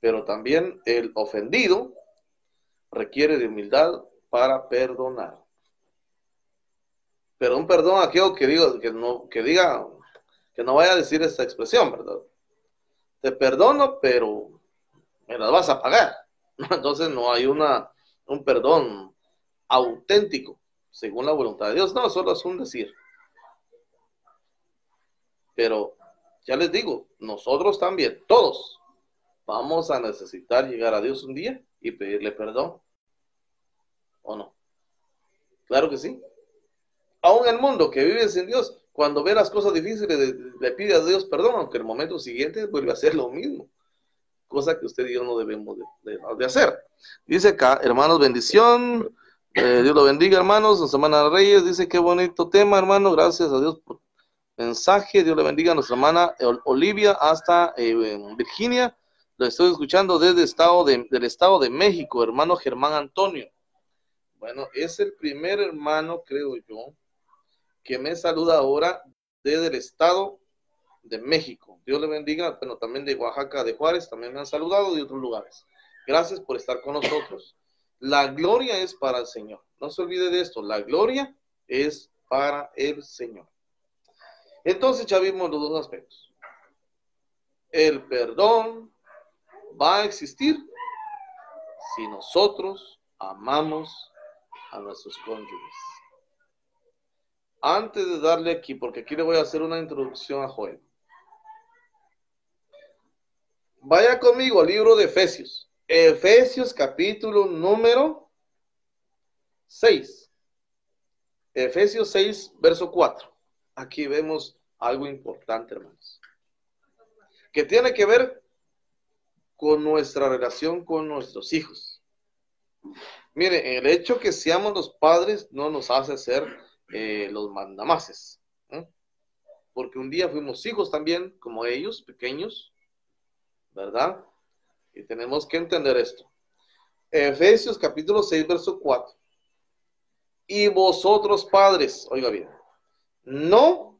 Pero también el ofendido requiere de humildad para perdonar. Pero un perdón aquello que diga, que no, que diga, que no vaya a decir esta expresión, ¿verdad? Te perdono, pero me las vas a pagar. Entonces no hay una, un perdón auténtico, según la voluntad de Dios. No, solo es un decir. Pero ya les digo, nosotros también, todos, vamos a necesitar llegar a Dios un día y pedirle perdón. ¿O no? Claro que sí. Aún el mundo que vive sin Dios, cuando ve las cosas difíciles, le pide a Dios perdón, aunque el momento siguiente vuelve a hacer lo mismo. Cosa que usted y yo no debemos de, hacer. Dice acá, hermanos, bendición. Eh, Dios lo bendiga, hermanos. En Semana de Reyes dice qué bonito tema, hermano. Gracias a Dios por mensaje. Dios le bendiga a nuestra hermana Olivia hasta eh, Virginia. Lo estoy escuchando desde estado de, del estado de México, hermano Germán Antonio. Bueno, es el primer hermano, creo yo, que me saluda ahora desde el estado de México. Dios le bendiga, bueno, también de Oaxaca, de Juárez, también me han saludado de otros lugares. Gracias por estar con nosotros. La gloria es para el Señor. No se olvide de esto, la gloria es para el Señor. Entonces ya vimos los dos aspectos. El perdón va a existir si nosotros amamos a nuestros cónyuges. Antes de darle aquí, porque aquí le voy a hacer una introducción a Joel. Vaya conmigo al libro de Efesios. Efesios capítulo número 6. Efesios 6, verso 4. Aquí vemos algo importante, hermanos, que tiene que ver con nuestra relación con nuestros hijos. Mire, el hecho que seamos los padres no nos hace ser eh, los mandamases, porque un día fuimos hijos también, como ellos, pequeños, ¿verdad? Y tenemos que entender esto. Efesios capítulo 6, verso 4. Y vosotros padres, oiga bien, no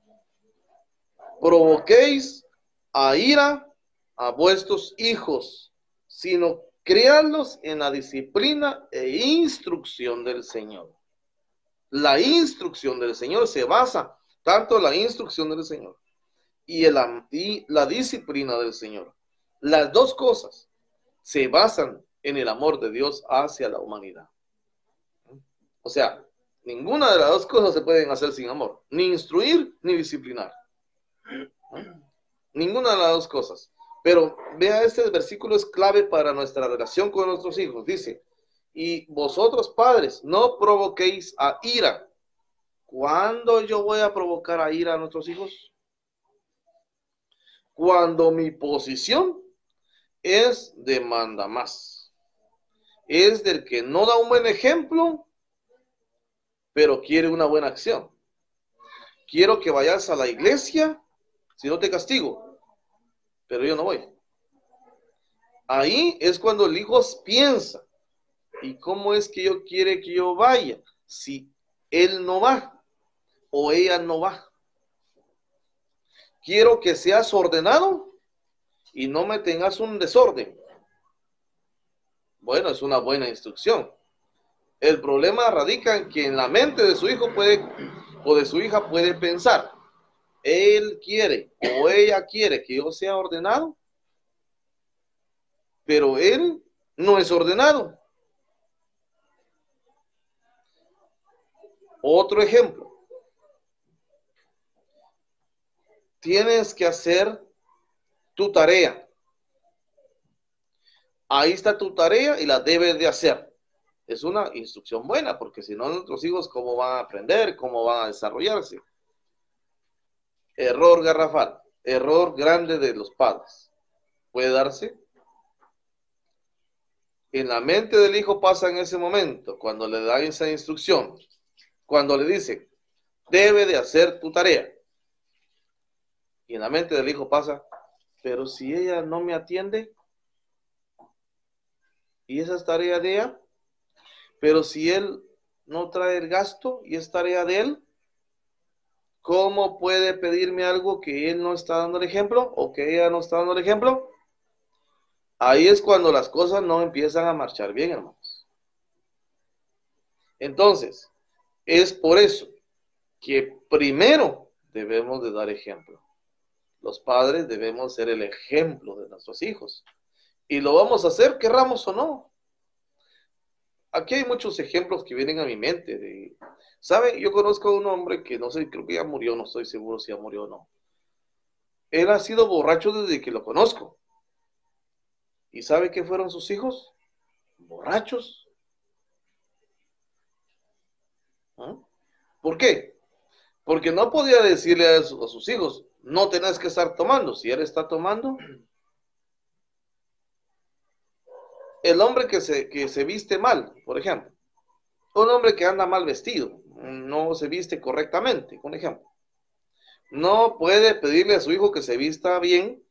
provoquéis a ira a vuestros hijos, sino criarlos en la disciplina e instrucción del Señor. La instrucción del Señor se basa tanto en la instrucción del Señor y, y la disciplina del Señor. Las dos cosas se basan en el amor de Dios hacia la humanidad. O sea, ninguna de las dos cosas se pueden hacer sin amor, ni instruir ni disciplinar. Ninguna de las dos cosas. Pero vea, este versículo es clave para nuestra relación con nuestros hijos. Dice, y vosotros padres, no provoquéis a ira. ¿Cuándo yo voy a provocar a ira a nuestros hijos? Cuando mi posición es de manda más. Es del que no da un buen ejemplo, pero quiere una buena acción. Quiero que vayas a la iglesia, si no te castigo, pero yo no voy. Ahí es cuando el hijo piensa, ¿y cómo es que yo quiere que yo vaya si él no va o ella no va? Quiero que seas ordenado y no me tengas un desorden. Bueno, es una buena instrucción, El problema radica en que en la mente de su hijo puede o de su hija puede pensar, él quiere o ella quiere que yo sea ordenado, pero él no es ordenado. Otro ejemplo. Tienes que hacer tu tarea. Ahí está tu tarea y la debes de hacer. Es una instrucción buena, porque si no, nuestros hijos, ¿cómo van a aprender? ¿Cómo van a desarrollarse? Error garrafal, error grande de los padres. ¿Puede darse? En la mente del hijo pasa en ese momento, cuando le dan esa instrucción, cuando le dice, debe de hacer tu tarea. Y en la mente del hijo pasa, pero si ella no me atiende, y esa es tarea de ella, pero si él no trae el gasto y es tarea de él, ¿cómo puede pedirme algo que él no está dando el ejemplo o que ella no está dando el ejemplo? Ahí es cuando las cosas no empiezan a marchar bien, hermanos. Entonces, es por eso que primero debemos de dar ejemplo. Los padres debemos ser el ejemplo de nuestros hijos. Y lo vamos a hacer, querramos o no. Aquí hay muchos ejemplos que vienen a mi mente. De, ¿Sabe? Yo conozco a un hombre que no sé, creo que ya murió, no estoy seguro si ya murió o no. Él ha sido borracho desde que lo conozco. ¿Y sabe qué fueron sus hijos? Borrachos. ¿Ah? ¿Por qué? Porque no podía decirle a, sus hijos, no tenés que estar tomando. Si él está tomando, el hombre que se, que se viste mal, por ejemplo, un hombre que anda mal vestido, no se viste correctamente, por ejemplo, no puede pedirle a su hijo que se vista bien,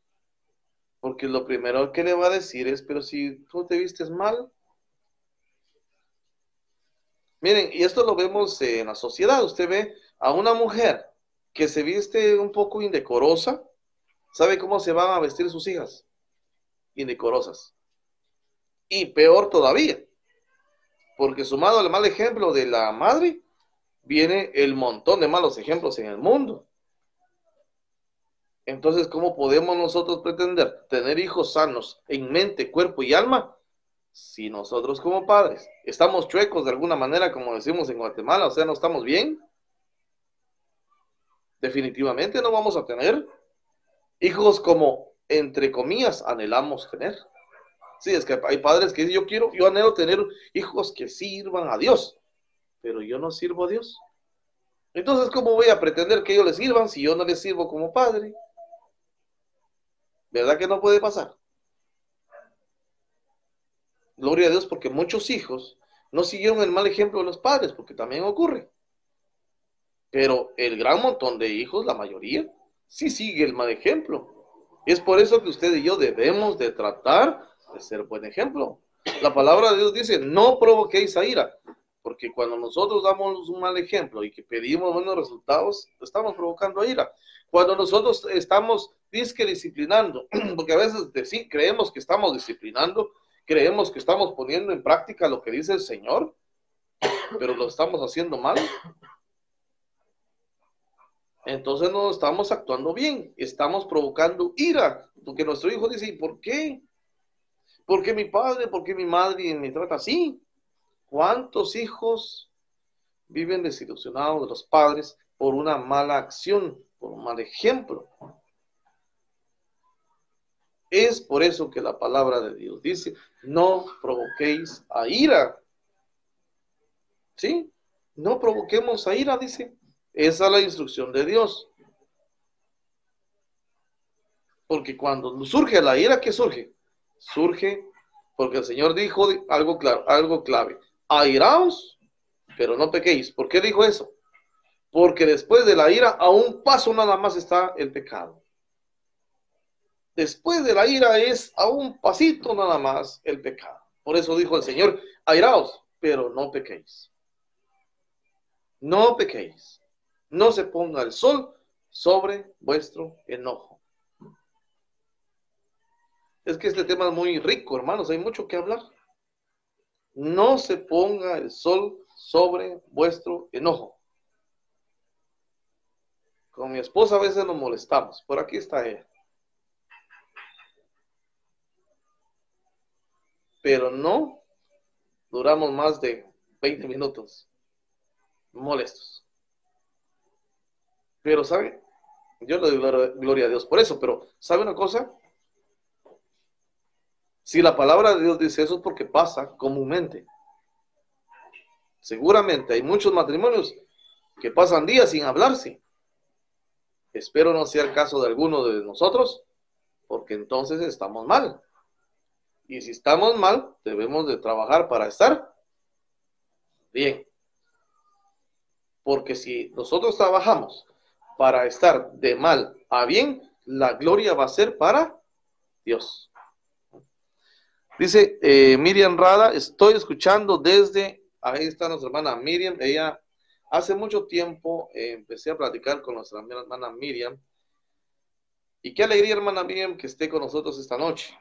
porque lo primero que le va a decir es, pero si tú te vistes mal, Miren, y esto lo vemos en la sociedad. Usted ve a una mujer que se viste un poco indecorosa. ¿Sabe cómo se van a vestir sus hijas? Indecorosas. Y peor todavía, porque sumado al mal ejemplo de la madre, viene el montón de malos ejemplos en el mundo. Entonces, ¿cómo podemos nosotros pretender tener hijos sanos en mente, cuerpo y alma si nosotros como padres estamos chuecos de alguna manera, como decimos en Guatemala, o sea, no estamos bien, definitivamente no vamos a tener hijos como, entre comillas, anhelamos tener. Sí, es que hay padres que yo quiero, yo anhelo tener hijos que sirvan a Dios, pero yo no sirvo a Dios. Entonces, ¿cómo voy a pretender que ellos les sirvan si yo no les sirvo como padre? ¿Verdad que no puede pasar? Gloria a Dios porque muchos hijos no siguieron el mal ejemplo de los padres, porque también ocurre. Pero el gran montón de hijos, la mayoría, sí sigue el mal ejemplo. Es por eso que usted y yo debemos de tratar ser buen ejemplo. La palabra de Dios dice, no provoquéis a ira, porque cuando nosotros damos un mal ejemplo y que pedimos buenos resultados, estamos provocando a ira. Cuando nosotros estamos disque disciplinando, porque a veces creemos que estamos disciplinando, creemos que estamos poniendo en práctica lo que dice el Señor, pero lo estamos haciendo mal. Entonces no estamos actuando bien, estamos provocando ira, porque nuestro hijo dice, ¿y por qué? ¿Por qué mi padre, por qué mi madre me trata así? ¿Cuántos hijos viven desilusionados de los padres por una mala acción, por un mal ejemplo? Es por eso que la palabra de Dios dice, no provoquéis a ira. ¿Sí? No provoquemos a ira, dice. Esa es la instrucción de Dios. Porque cuando surge la ira, ¿qué surge? Surge porque el Señor dijo algo claro, algo clave. Airaos, pero no pequéis. ¿Por qué dijo eso? Porque después de la ira, a un paso nada más está el pecado después de la ira es a un pasito nada más el pecado. Por eso dijo el Señor, airaos, pero no pequéis. No pequéis. No se ponga el sol sobre vuestro enojo. Es que este tema es muy rico, hermanos, hay mucho que hablar. no se ponga el sol sobre vuestro enojo. Con mi esposa a veces nos molestamos. Por aquí está ella. Pero no duramos más de 20 minutos molestos. Pero, ¿sabe? Yo le doy gloria a Dios por eso, pero ¿sabe una cosa? Si la palabra de Dios dice eso es porque pasa comúnmente. Seguramente hay muchos matrimonios que pasan días sin hablarse. Espero no sea el caso de alguno de nosotros, porque entonces estamos mal. Y si estamos mal, debemos de trabajar para estar bien. Porque si nosotros trabajamos para estar de mal a bien, la gloria va a ser para Dios. Dice eh, Miriam Rada, estoy escuchando desde, ahí está nuestra hermana Miriam, ella hace mucho tiempo eh, empecé a platicar con nuestra hermana Miriam. Y qué alegría, hermana Miriam, que esté con nosotros esta noche.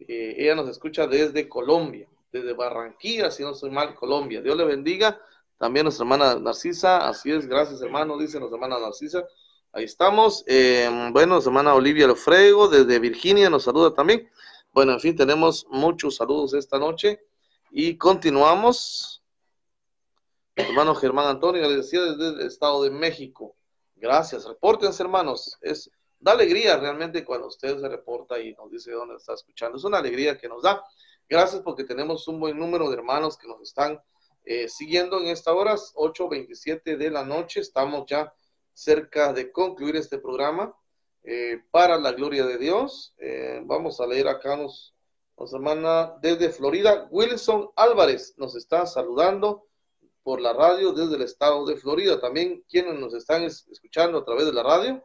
Eh, ella nos escucha desde Colombia, desde Barranquilla, si no soy mal, Colombia. Dios le bendiga también nuestra hermana Narcisa, así es, gracias hermano, dice nuestra hermana Narcisa. Ahí estamos. Bueno, hermana Olivia Lofrego, desde Virginia, nos saluda también. Bueno, en fin, tenemos muchos saludos esta noche y continuamos. Hermano Germán Antonio, le decía desde el Estado de México. Gracias, repórtense hermanos. Es, da alegría realmente cuando usted se reporta y nos dice dónde está escuchando. Es una alegría que nos da. Gracias porque tenemos un buen número de hermanos que nos están eh, siguiendo en esta hora, 8.27 de la noche, estamos ya cerca de concluir este programa. Eh, para la gloria de Dios, eh, vamos a leer acá nos, nos hermana desde Florida, Wilson Álvarez nos está saludando por la radio desde el estado de Florida. También quienes nos están escuchando a través de la radio,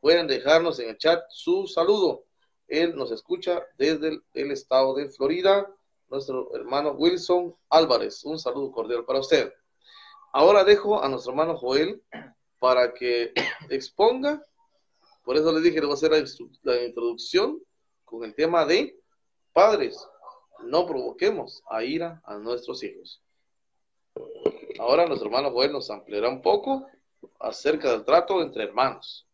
pueden dejarnos en el chat su saludo. Él nos escucha desde el estado de Florida nuestro hermano Wilson Álvarez. Un saludo cordial para usted. Ahora dejo a nuestro hermano Joel para que exponga, por eso le dije le voy a hacer la, introducción con el tema de padres, no provoquemos a ira a nuestros hijos. Ahora nuestro hermano Joel nos ampliará un poco acerca del trato entre hermanos.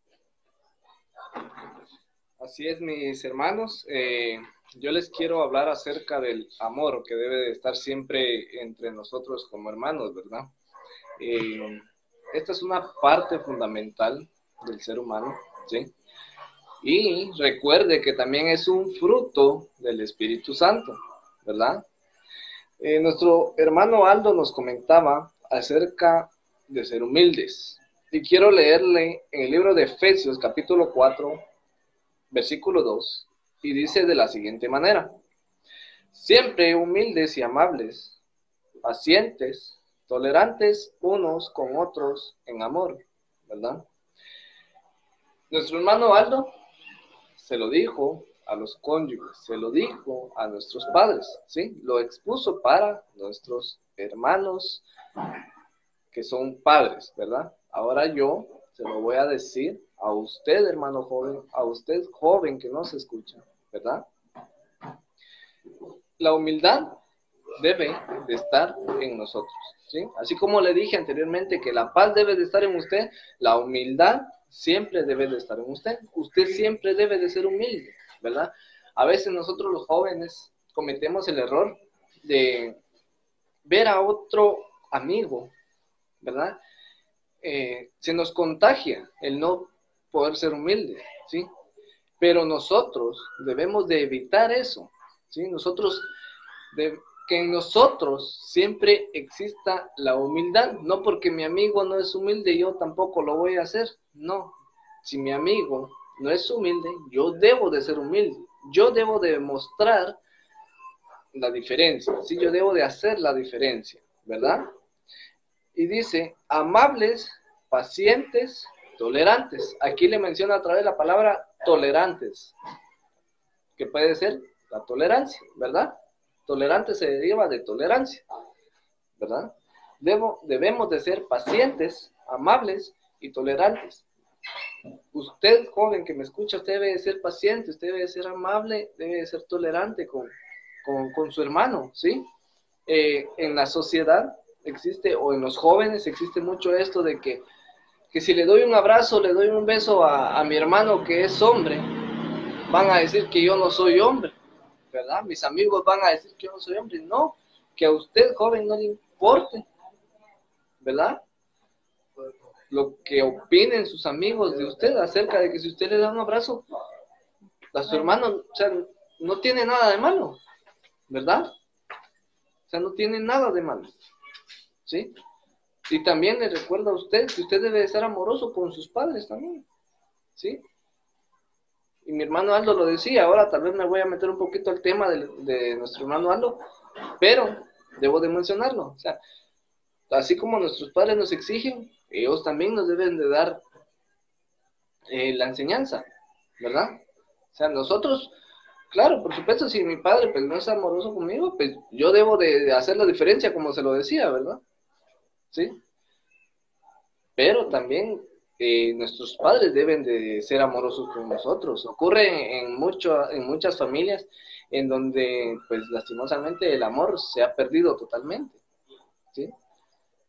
Así es, mis hermanos. Eh, yo les quiero hablar acerca del amor que debe de estar siempre entre nosotros como hermanos, ¿verdad? Eh, esta es una parte fundamental del ser humano, Y recuerde que también es un fruto del Espíritu Santo, ¿verdad? Eh, nuestro hermano Aldo nos comentaba acerca de ser humildes. Y quiero leerle en el libro de Efesios capítulo 4, versículo 2, y dice de la siguiente manera, siempre humildes y amables, pacientes, tolerantes unos con otros en amor, ¿verdad? Nuestro hermano Aldo se lo dijo a los cónyuges, se lo dijo a nuestros padres, ¿sí? Lo expuso para nuestros hermanos que son padres, ¿verdad? Ahora yo se lo voy a decir a usted, hermano joven, a usted joven que no se escucha. ¿verdad? La humildad debe de estar en nosotros, ¿sí? Así como le dije anteriormente que la paz debe de estar en usted, la humildad siempre debe de estar en usted. Usted siempre debe de ser humilde, ¿verdad? A veces nosotros los jóvenes cometemos el error de ver a otro amigo, ¿verdad? Eh, se nos contagia el no poder ser humilde, ¿sí? Pero nosotros debemos de evitar eso, ¿sí? Nosotros, de, que en nosotros siempre exista la humildad, no porque mi amigo no es humilde, yo tampoco lo voy a hacer, no. Si mi amigo no es humilde, yo debo de ser humilde, yo debo de mostrar la diferencia, ¿sí? Yo debo de hacer la diferencia, ¿verdad? Y dice, amables, pacientes, tolerantes. Aquí le menciona a través la palabra tolerantes, que puede ser la tolerancia, ¿verdad? Tolerante se deriva de tolerancia, ¿verdad? Debo, debemos de ser pacientes, amables y tolerantes. Usted, joven que me escucha, usted debe de ser paciente, usted debe de ser amable, debe de ser tolerante con, con, con su hermano, ¿sí? eh, en la sociedad existe, o en los jóvenes existe mucho esto de que, que si le doy un abrazo, le doy un beso a, a mi hermano que es hombre, van a decir que yo no soy hombre, ¿verdad? Mis amigos van a decir que yo no soy hombre. No, que a usted, joven, no le importe, ¿verdad? Lo que opinen sus amigos de usted acerca de que si usted le da un abrazo a su hermano, o sea, no tiene nada de malo, ¿verdad? O sea, no tiene nada de malo, ¿sí? Y también le recuerda a usted que usted debe ser amoroso con sus padres también, ¿sí? Y mi hermano Aldo lo decía, ahora tal vez me voy a meter un poquito al tema de, de nuestro hermano Aldo, pero debo de mencionarlo, o sea, así como nuestros padres nos exigen, ellos también nos deben de dar eh, la enseñanza, ¿verdad? O sea, nosotros, claro, por supuesto, si mi padre pues, no es amoroso conmigo, pues yo debo de, hacer la diferencia, como se lo decía, ¿verdad? ¿Sí? Pero también eh, nuestros padres deben de ser amorosos con nosotros. Ocurre en, en muchas familias en donde, pues lastimosamente, el amor se ha perdido totalmente. ¿sí?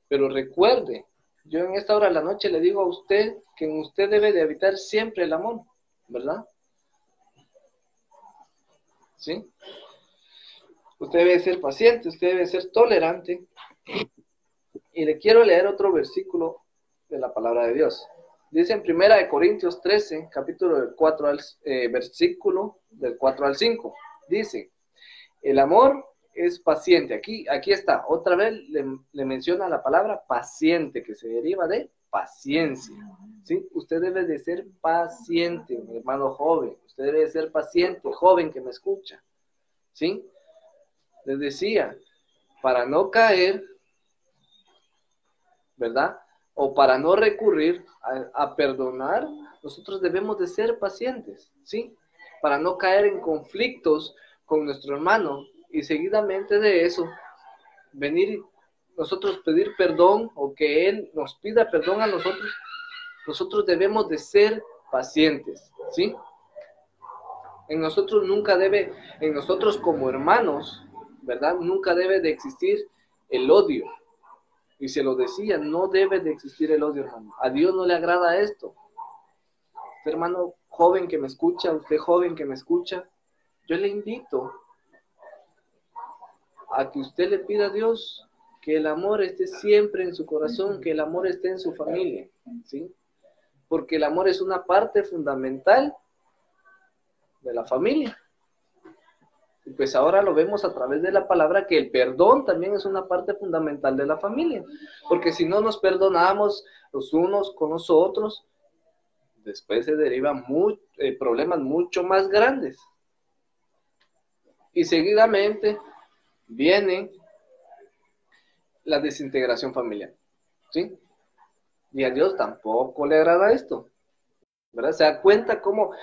Pero recuerde, yo en esta hora de la noche le digo a usted que en usted debe de habitar siempre el amor, ¿verdad? ¿Sí? Usted debe ser paciente, usted debe ser tolerante. Y le quiero leer otro versículo de la palabra de Dios. Dice en Primera de Corintios 13, capítulo del 4 al, eh, versículo del 4 al 5. Dice, el amor es paciente. Aquí, aquí está, otra vez le, menciona la palabra paciente, que se deriva de paciencia. ¿sí? Usted debe de ser paciente, mi hermano joven. Usted debe de ser paciente, joven que me escucha. ¿Sí? Les decía, para no caer, ¿verdad? O para no recurrir a, a perdonar, nosotros debemos de ser pacientes, ¿sí? Para no caer en conflictos con nuestro hermano, y seguidamente de eso, venir nosotros pedir perdón o que Él nos pida perdón a nosotros, nosotros debemos de ser pacientes, ¿sí? En nosotros nunca debe, en nosotros como hermanos, ¿verdad? Nunca debe de existir el odio. Y se lo decía, no debe de existir el odio, hermano. A Dios no le agrada esto. Usted, hermano joven que me escucha, usted joven que me escucha, yo le invito a que usted le pida a Dios que el amor esté siempre en su corazón, que el amor esté en su familia, ¿sí? Porque el amor es una parte fundamental de la familia. Y pues ahora lo vemos a través de la palabra que el perdón también es una parte fundamental de la familia. Porque si no nos perdonamos los unos con los otros, después se derivan eh, problemas mucho más grandes. Y seguidamente viene la desintegración familiar. ¿Sí? Y a Dios tampoco le agrada esto. ¿Verdad? Se da cuenta cómo,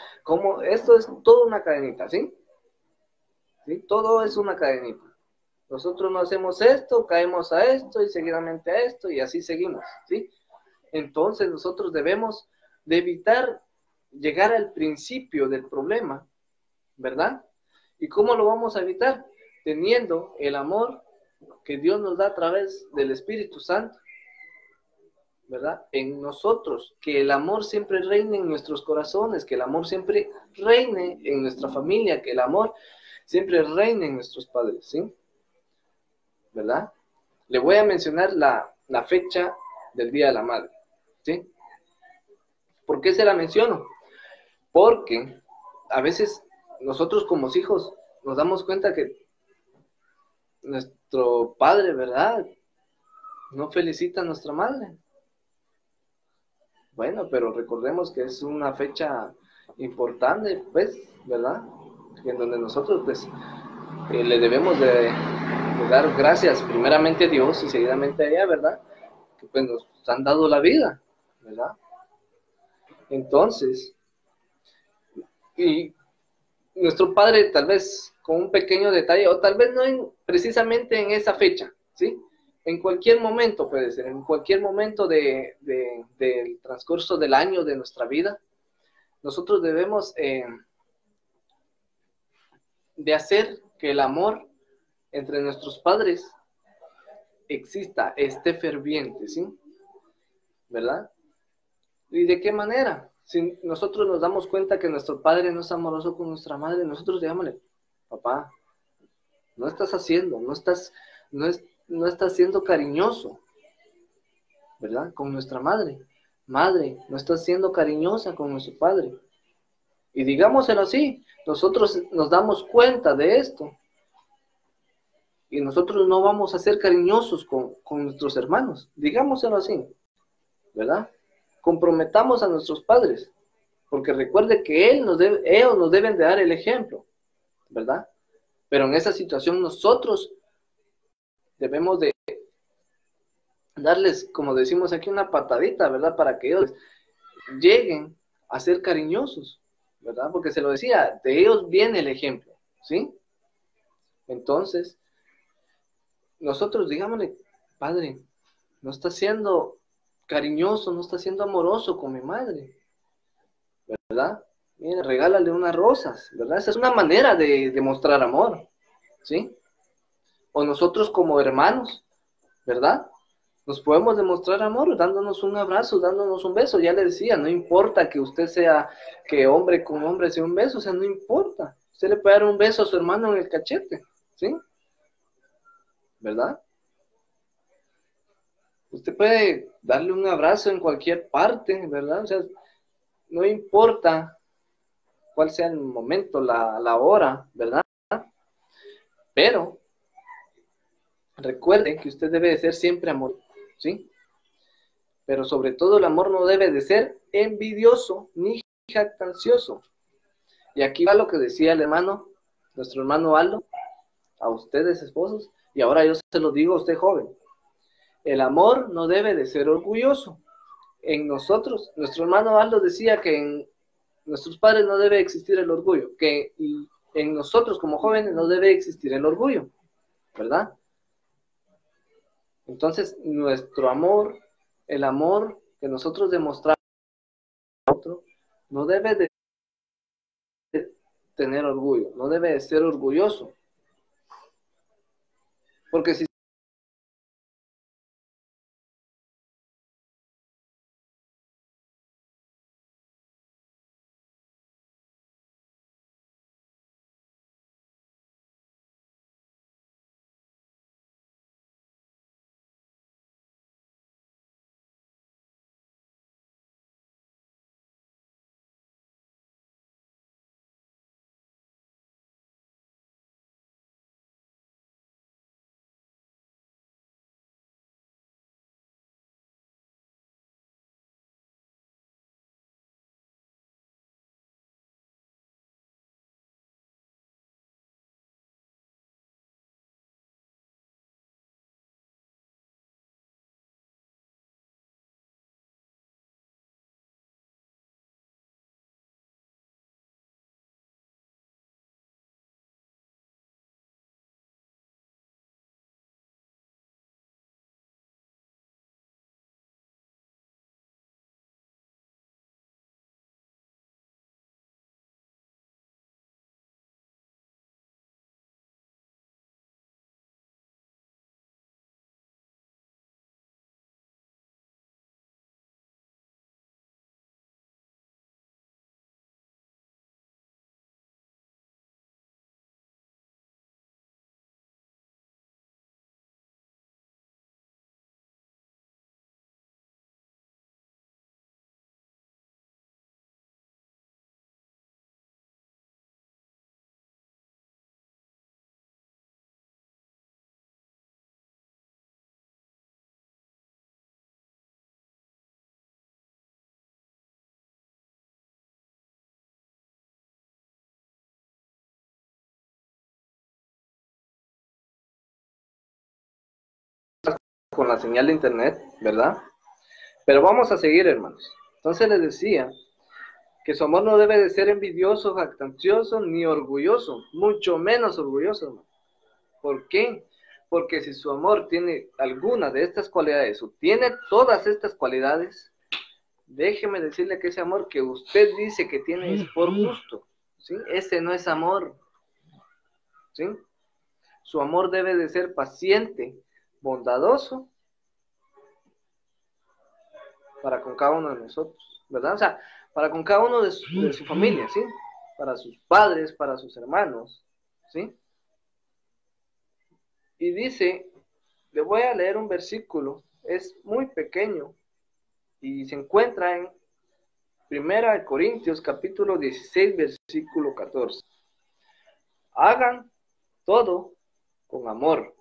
esto es toda una cadenita, ¿sí? ¿sí? Todo es una cadenita. Nosotros no hacemos esto, caemos a esto y seguidamente a esto y así seguimos, ¿sí? Entonces nosotros debemos de evitar llegar al principio del problema, ¿verdad? ¿Y cómo lo vamos a evitar? Teniendo el amor que Dios nos da a través del Espíritu Santo, ¿verdad? En nosotros, que el amor siempre reine en nuestros corazones, que el amor siempre reine en nuestra familia, que el amor siempre reine en nuestros padres, ¿sí? ¿Verdad? Le voy a mencionar la, la fecha del Día de la Madre, ¿sí? ¿Por qué se la menciono? Porque a veces nosotros como hijos nos damos cuenta que nuestro padre, ¿verdad? No felicita a nuestra madre. Bueno, pero recordemos que es una fecha importante, pues, ¿verdad? En donde nosotros, pues, eh, le debemos de, dar gracias primeramente a Dios y seguidamente a ella, ¿verdad? Que pues nos han dado la vida, ¿verdad? Entonces, y nuestro padre tal vez con un pequeño detalle, o tal vez no precisamente en esa fecha, ¿sí? En cualquier momento puede ser, en cualquier momento de, del transcurso del año de nuestra vida, nosotros debemos eh, de hacer que el amor entre nuestros padres exista este ferviente, ¿sí? ¿Verdad? ¿Y de qué manera? Si nosotros nos damos cuenta que nuestro padre no es amoroso con nuestra madre, nosotros digámosle, papá, no estás haciendo, no estás, no, es, no estás siendo cariñoso, ¿verdad? Con nuestra madre. Madre, no estás siendo cariñosa con nuestro padre. Y digámoselo así, nosotros nos damos cuenta de esto. Y nosotros no vamos a ser cariñosos con, con nuestros hermanos. Digámoselo así, ¿verdad? Comprometamos a nuestros padres. Porque recuerde que él nos debe, ellos nos deben de dar el ejemplo, ¿verdad? Pero en esa situación nosotros debemos de darles, como decimos aquí, una patadita, ¿verdad? Para que ellos lleguen a ser cariñosos, ¿verdad? Porque se lo decía, de ellos viene el ejemplo, ¿sí? Entonces, nosotros digámosle, padre, no está siendo cariñoso, no está siendo amoroso con mi madre, ¿verdad? Mire, regálale unas rosas, ¿verdad? Esa es una manera de demostrar amor, ¿sí? O nosotros como hermanos, ¿verdad? Nos podemos demostrar amor dándonos un abrazo, dándonos un beso. Ya le decía, no importa que usted sea, que hombre con hombre sea un beso, o sea, no importa. Usted le puede dar un beso a su hermano en el cachete, ¿sí? ¿Verdad? Usted puede darle un abrazo en cualquier parte, ¿verdad? O sea, no importa cuál sea el momento, la, hora, ¿verdad? Pero recuerde que usted debe de ser siempre amor, ¿sí? Pero sobre todo el amor no debe de ser envidioso ni jactancioso. Y aquí va lo que decía el hermano, nuestro hermano Aldo, a ustedes esposos, y ahora yo se lo digo a usted joven. El amor no debe de ser orgulloso. En nosotros, nuestro hermano Aldo decía que en nuestros padres no debe existir el orgullo, que en nosotros como jóvenes no debe existir el orgullo, ¿verdad? Entonces, nuestro amor, el amor que nosotros demostramos a otro, no debe de tener orgullo, no debe de ser orgulloso. Porque si con la señal de internet, ¿verdad? Pero vamos a seguir, hermanos. Entonces les decía que su amor no debe de ser envidioso, jactancioso, ni orgulloso, mucho menos orgulloso. Hermano. ¿Por qué? Porque si su amor tiene alguna de estas cualidades o tiene todas estas cualidades, déjeme decirle que ese amor que usted dice que tiene es por gusto, ¿sí? Ese no es amor, ¿sí? Su amor debe de ser paciente, bondadoso para con cada uno de nosotros, ¿verdad? O sea, para con cada uno de su, familia, ¿sí? Para sus padres, para sus hermanos, ¿sí? Y dice, le voy a leer un versículo, es muy pequeño y se encuentra en Primera de Corintios capítulo 16 versículo 14. Hagan todo con amor.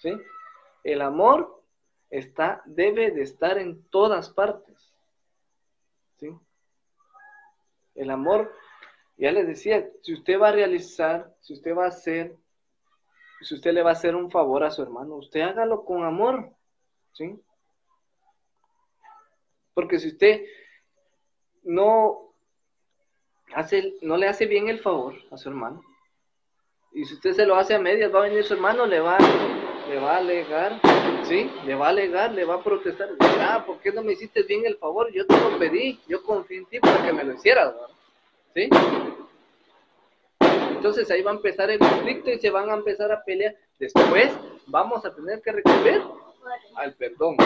¿Sí? El amor está, debe de estar en todas partes. ¿Sí? El amor, ya les decía, si usted va a realizar, si usted va a hacer, si usted le va a hacer un favor a su hermano, usted hágalo con amor. ¿Sí? Porque si usted no hace, no le hace bien el favor a su hermano, y si usted se lo hace a medias, va a venir su hermano, le va, le va a alegar, ¿sí? Le va a alegar, le va a protestar. Ah, ¿por qué no me hiciste bien el favor? Yo te lo pedí, yo confié en ti para que me lo hicieras. ¿sí? Entonces ahí va a empezar el conflicto y se van a empezar a pelear. Después vamos a tener que recurrir al perdón.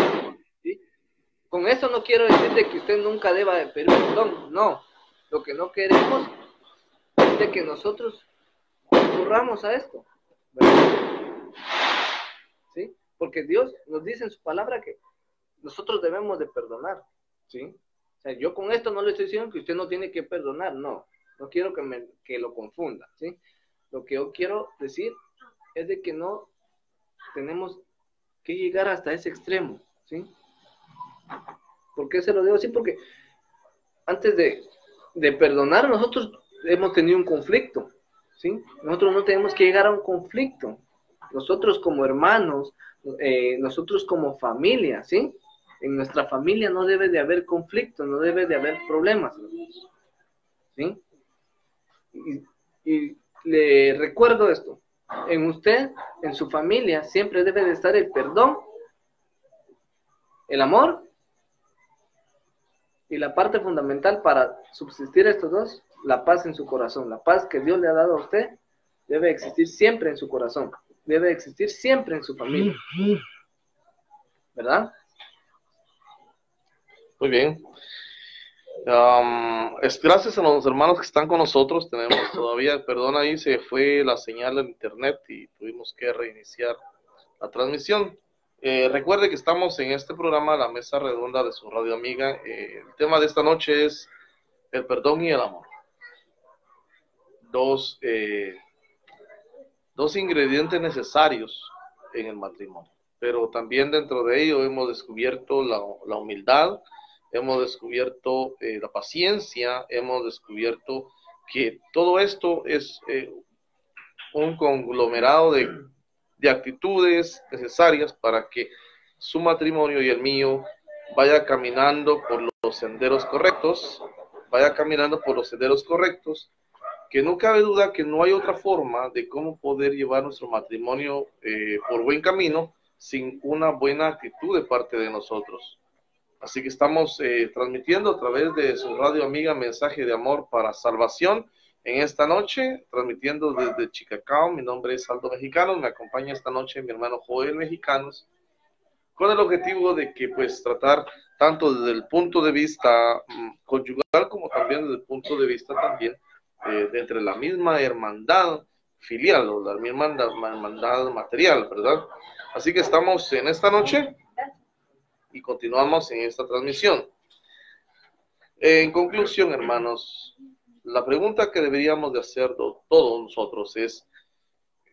¿sí? Con eso no quiero decir de que usted nunca deba de pedir perdón, no. Lo que no queremos es de que nosotros recurramos a esto. ¿verdad? Porque Dios nos dice en su palabra que nosotros debemos de perdonar. ¿Sí? O sea, yo con esto no le estoy diciendo que usted no tiene que perdonar, no. No quiero que, me, que lo confunda, ¿sí? Lo que yo quiero decir es de que no tenemos que llegar hasta ese extremo, ¿sí? ¿Por qué se lo digo así? Porque antes de, de perdonar, nosotros hemos tenido un conflicto, ¿sí? Nosotros no tenemos que llegar a un conflicto. Nosotros como hermanos, eh, nosotros como familia, ¿sí? En nuestra familia no debe de haber conflicto, no debe de haber problemas, ¿sí? Y, y le recuerdo esto, en usted, en su familia, siempre debe de estar el perdón, el amor y la parte fundamental para subsistir estos dos, la paz en su corazón. La paz que Dios le ha dado a usted debe existir siempre en su corazón, debe existir siempre en su familia. ¿Verdad? Muy bien. Um, es gracias a los hermanos que están con nosotros. Tenemos todavía, perdón, ahí se fue la señal en internet y tuvimos que reiniciar la transmisión. Eh, recuerde que estamos en este programa, la mesa redonda de su radio amiga. Eh, el tema de esta noche es el perdón y el amor. Dos, eh, dos ingredientes necesarios en el matrimonio. Pero también dentro de ello hemos descubierto la, la humildad, hemos descubierto eh, la paciencia, hemos descubierto que todo esto es eh, un conglomerado de, de, actitudes necesarias para que su matrimonio y el mío vaya caminando por los senderos correctos, vaya caminando por los senderos correctos, que no cabe duda que no hay otra forma de cómo poder llevar nuestro matrimonio eh, por buen camino sin una buena actitud de parte de nosotros. Así que estamos eh, transmitiendo a través de su radio amiga Mensaje de Amor para Salvación en esta noche, transmitiendo desde Chicacao. Mi nombre es Aldo Mexicanos, me acompaña esta noche mi hermano Joel Mexicanos, con el objetivo de que pues tratar tanto desde el punto de vista mm, conyugal como también desde el punto de vista también eh, entre la misma hermandad filial o la misma hermandad material, ¿verdad? Así que estamos en esta noche y continuamos en esta transmisión. En conclusión, hermanos, la pregunta que deberíamos de hacer todos nosotros es,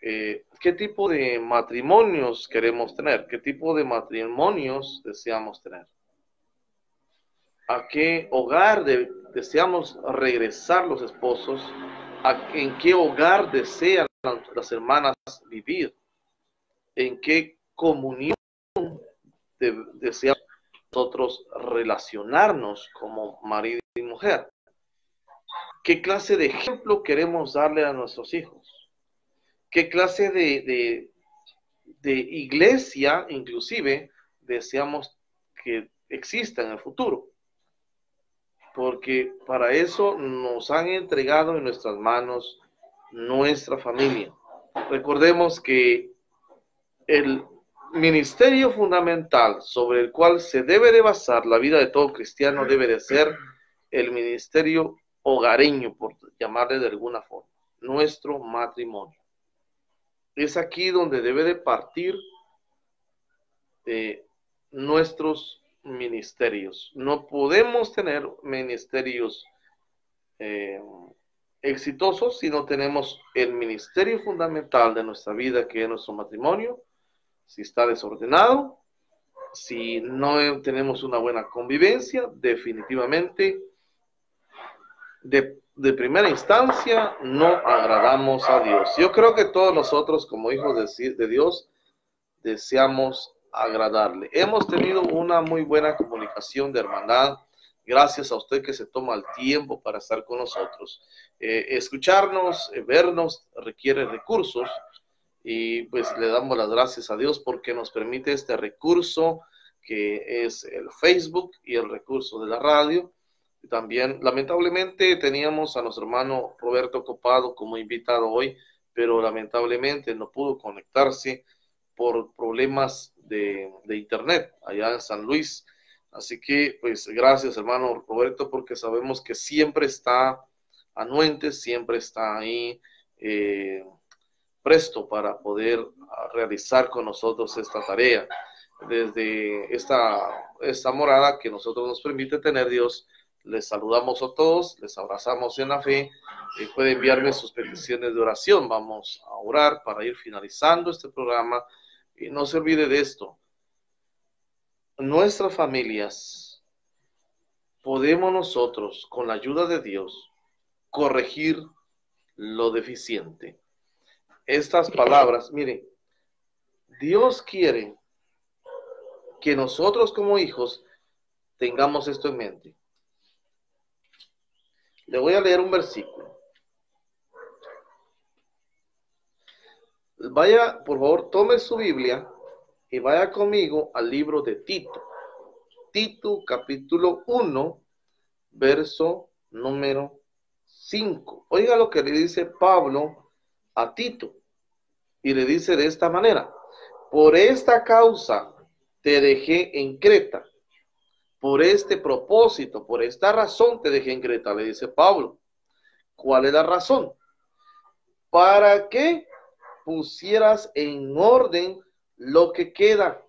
eh, ¿qué tipo de matrimonios queremos tener? ¿Qué tipo de matrimonios deseamos tener? ¿A qué hogar de, deseamos regresar los esposos? ¿A, ¿En qué hogar desean las hermanas vivir? ¿En qué comunión de, deseamos nosotros relacionarnos como marido y mujer. ¿Qué clase de ejemplo queremos darle a nuestros hijos? ¿Qué clase de, de iglesia, inclusive, deseamos que exista en el futuro? Porque para eso nos han entregado en nuestras manos nuestra familia. recordemos que el ministerio fundamental sobre el cual se debe de basar la vida de todo cristiano debe de ser el ministerio hogareño, por llamarle de alguna forma, nuestro matrimonio. Es aquí donde debe de partir eh, nuestros ministerios. No podemos tener ministerios eh, exitosos si no tenemos el ministerio fundamental de nuestra vida, que es nuestro matrimonio, si está desordenado, si no tenemos una buena convivencia, definitivamente de, primera instancia no agradamos a Dios. Yo creo que todos nosotros como hijos de, de Dios deseamos agradarle. Hemos tenido una muy buena comunicación de hermandad. Gracias a usted que se toma el tiempo para estar con nosotros. Eh, escucharnos, eh, vernos, requiere recursos y pues le damos las gracias a Dios porque nos permite este recurso que es el Facebook y el recurso de la radio. También, lamentablemente, teníamos a nuestro hermano Roberto Copado como invitado hoy, pero lamentablemente no pudo conectarse por problemas de, de internet allá en San Luis. Así que, pues, gracias, hermano Roberto, porque sabemos que siempre está anuente, siempre está ahí eh, presto para poder realizar con nosotros esta tarea. Desde esta, esta morada que nosotros nos permite tener Dios, les saludamos a todos, les abrazamos en la fe y puede enviarme sus peticiones de oración. Vamos a orar para ir finalizando este programa no se olvide de esto. Nuestras familias podemos nosotros, con la ayuda de Dios, corregir lo deficiente. Estas palabras, mire, Dios quiere que nosotros como hijos tengamos esto en mente. Le voy a leer un versículo. Vaya, por favor, tome su Biblia y vaya conmigo al libro de Tito. Tito capítulo 1, verso número 5. Oiga lo que le dice Pablo a Tito. Y le dice de esta manera, por esta causa te dejé en Creta por este propósito, por esta razón te dejé en Creta, le dice Pablo. ¿Cuál es la razón? Para que pusieras en orden lo que queda.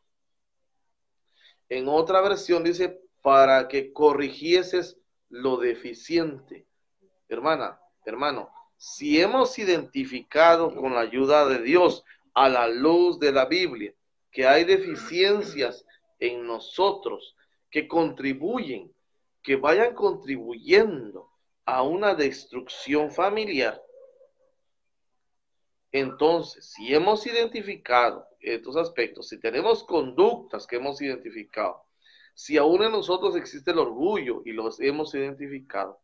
En otra versión dice, para que corrigieses lo deficiente. Hermana, hermano, si hemos identificado con la ayuda de Dios a la luz de la Biblia que hay deficiencias en nosotros, que contribuyen, que vayan contribuyendo a una destrucción familiar, entonces, si hemos identificado estos aspectos, si tenemos conductas que hemos identificado, si aún en nosotros existe el orgullo y los hemos identificado,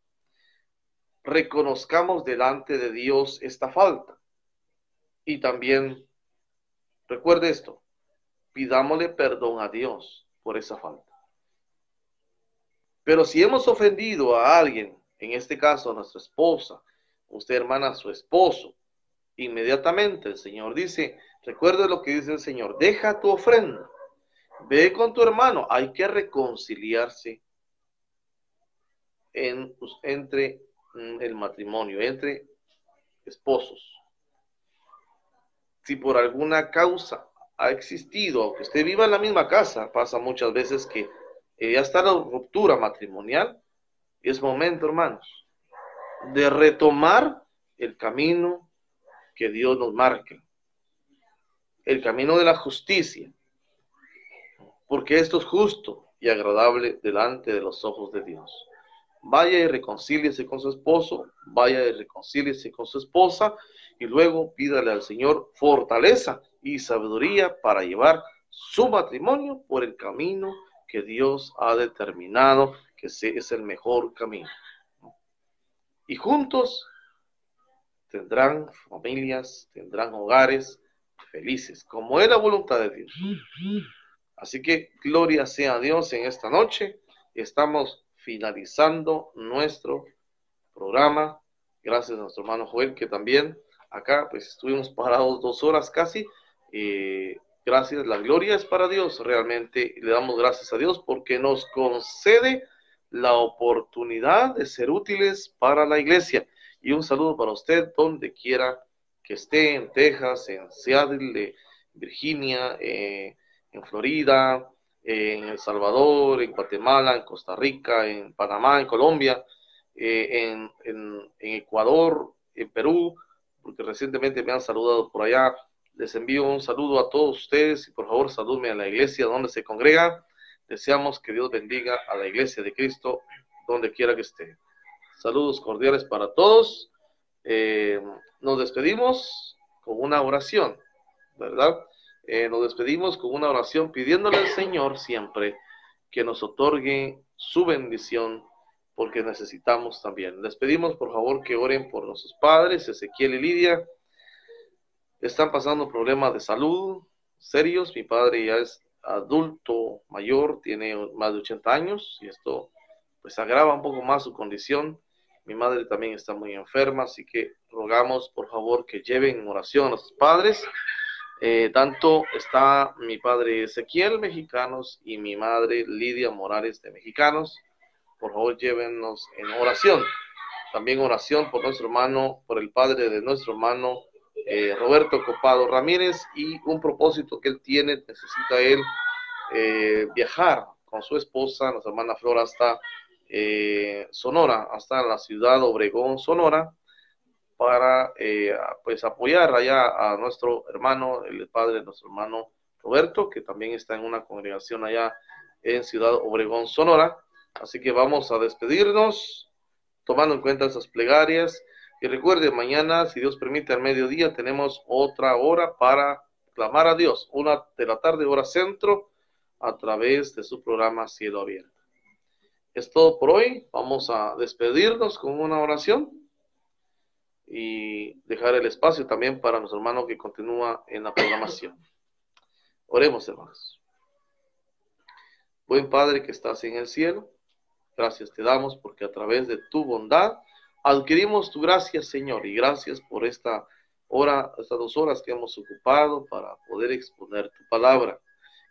reconozcamos delante de Dios esta falta. Y también, recuerde esto, pidámosle perdón a Dios por esa falta. Pero si hemos ofendido a alguien, en este caso a nuestra esposa, usted hermana su esposo, inmediatamente el Señor dice, recuerde lo que dice el Señor, deja tu ofrenda, ve con tu hermano, hay que reconciliarse en, pues, entre mm, el matrimonio, entre esposos. Si por alguna causa ha existido, aunque usted viva en la misma casa, pasa muchas veces que eh, ya está la ruptura matrimonial, es momento, hermanos, de retomar el camino que Dios nos marca, el camino de la justicia, porque esto es justo y agradable delante de los ojos de Dios. Vaya y reconcíliese con su esposo, vaya y reconcíliese con su esposa y luego pídale al Señor fortaleza y sabiduría para llevar su matrimonio por el camino que Dios ha determinado que es el mejor camino. Y juntos tendrán familias, tendrán hogares felices, como es la voluntad de Dios. Así que gloria sea a Dios en esta noche. Estamos finalizando nuestro programa. Gracias a nuestro hermano Joel, que también acá, pues estuvimos parados dos horas casi. Eh, gracias, la gloria es para Dios, realmente le damos gracias a Dios porque nos concede la oportunidad de ser útiles para la iglesia. Y un saludo para usted donde quiera que esté, en Texas, en Seattle, Virginia, eh, en Florida, en El Salvador, en Guatemala, en Costa Rica, en Panamá, en Colombia, eh, en, en, Ecuador, en Perú, porque recientemente me han saludado por allá. Les envío un saludo a todos ustedes y por favor saludme a la iglesia donde se congrega. Deseamos que Dios bendiga a la iglesia de Cristo donde quiera que esté. Saludos cordiales para todos. Eh, nos despedimos con una oración, ¿verdad? Eh, nos despedimos con una oración pidiéndole al Señor siempre que nos otorgue su bendición porque necesitamos también. Les pedimos por favor que oren por nuestros padres, Ezequiel y Lidia. Están pasando problemas de salud serios. Mi padre ya es adulto mayor, tiene más de 80 años y esto pues agrava un poco más su condición. Mi madre también está muy enferma, así que rogamos por favor que lleven en oración a sus padres. Eh, tanto está mi padre Ezequiel Mexicanos y mi madre Lidia Morales de Mexicanos. Por favor, llévenos en oración. También oración por nuestro hermano, por el padre de nuestro hermano eh, Roberto Copado Ramírez y un propósito que él tiene, necesita él eh, viajar con su esposa, nuestra hermana Flora, hasta Sonora, hasta la ciudad Obregón, Sonora, para eh, pues apoyar allá a nuestro hermano, el padre nuestro hermano Roberto, que también está en una congregación allá en Ciudad Obregón, Sonora. Así que vamos a despedirnos tomando en cuenta esas plegarias. Y recuerde, mañana, si Dios permite, al mediodía tenemos otra hora para clamar a Dios, una de la tarde, hora centro, a través de su programa Cielo Abierto. Es todo por hoy. Vamos a despedirnos con una oración y dejar el espacio también para nuestro hermano que continúa en la programación. Oremos, hermanos. Buen Padre que estás en el cielo, gracias te damos porque a través de tu bondad adquirimos tu gracia, Señor, y gracias por esta hora, estas dos horas que hemos ocupado para poder exponer tu palabra.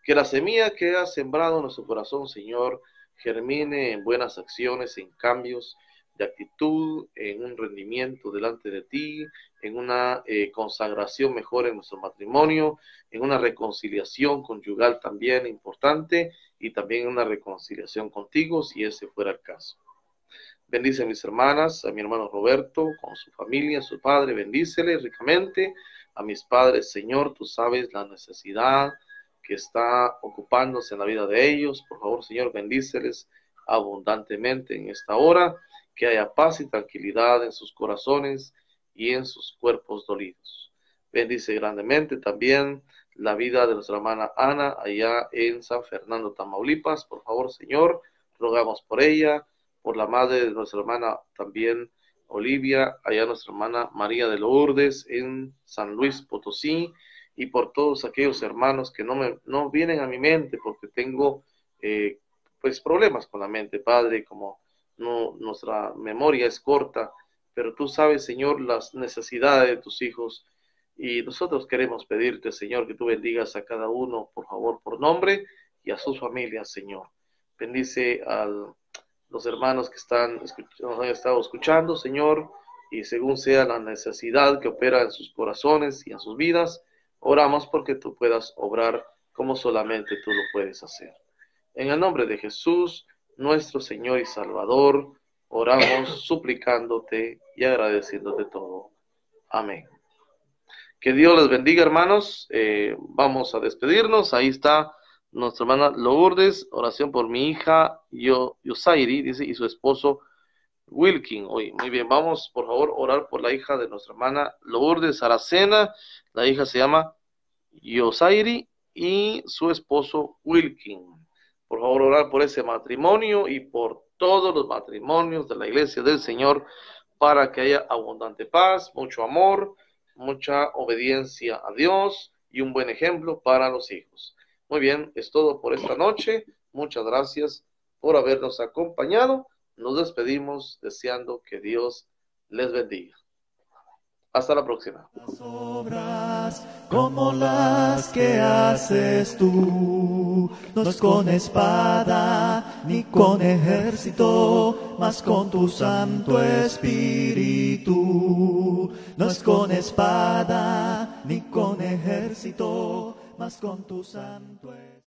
Que la semilla que has sembrado en nuestro corazón, Señor, germine en buenas acciones, en cambios, de actitud, en un rendimiento delante de ti, en una eh, consagración mejor en nuestro matrimonio, en una reconciliación conyugal también importante y también una reconciliación contigo si ese fuera el caso. Bendice a mis hermanas, a mi hermano Roberto, con su familia, su padre, bendícele ricamente. A mis padres, Señor, tú sabes la necesidad que está ocupándose en la vida de ellos. Por favor, Señor, bendíceles abundantemente en esta hora que haya paz y tranquilidad en sus corazones y en sus cuerpos dolidos. Bendice grandemente también la vida de nuestra hermana Ana allá en San Fernando, Tamaulipas. Por favor, Señor, rogamos por ella, por la madre de nuestra hermana también Olivia, allá nuestra hermana María de Lourdes en San Luis Potosí y por todos aquellos hermanos que no me no vienen a mi mente porque tengo eh, pues problemas con la mente, Padre, como no, nuestra memoria es corta, pero tú sabes, Señor, las necesidades de tus hijos. Y nosotros queremos pedirte, Señor, que tú bendigas a cada uno, por favor, por nombre, y a sus familias, Señor. Bendice a los hermanos que están, nos han estado escuchando, Señor, y según sea la necesidad que opera en sus corazones y en sus vidas, oramos porque tú puedas obrar como solamente tú lo puedes hacer. En el nombre de Jesús, nuestro Señor y Salvador, oramos suplicándote y agradeciéndote todo. Amén. Que Dios les bendiga, hermanos. Eh, vamos a despedirnos. Ahí está nuestra hermana Lourdes. Oración por mi hija Yo, Yosairi, dice, y su esposo Wilkin. Hoy, muy bien, vamos por favor orar por la hija de nuestra hermana Lourdes Aracena. La hija se llama Yosairi y su esposo Wilkin. Por favor, orar por ese matrimonio y por todos los matrimonios de la iglesia del Señor para que haya abundante paz, mucho amor, mucha obediencia a Dios y un buen ejemplo para los hijos. Muy bien, es todo por esta noche. Muchas gracias por habernos acompañado. Nos despedimos deseando que Dios les bendiga. Hasta la próxima. Las obras como las que haces tú, no es con espada ni con ejército, mas con tu Santo Espíritu. No es con espada ni con ejército, mas con tu Santo Espíritu.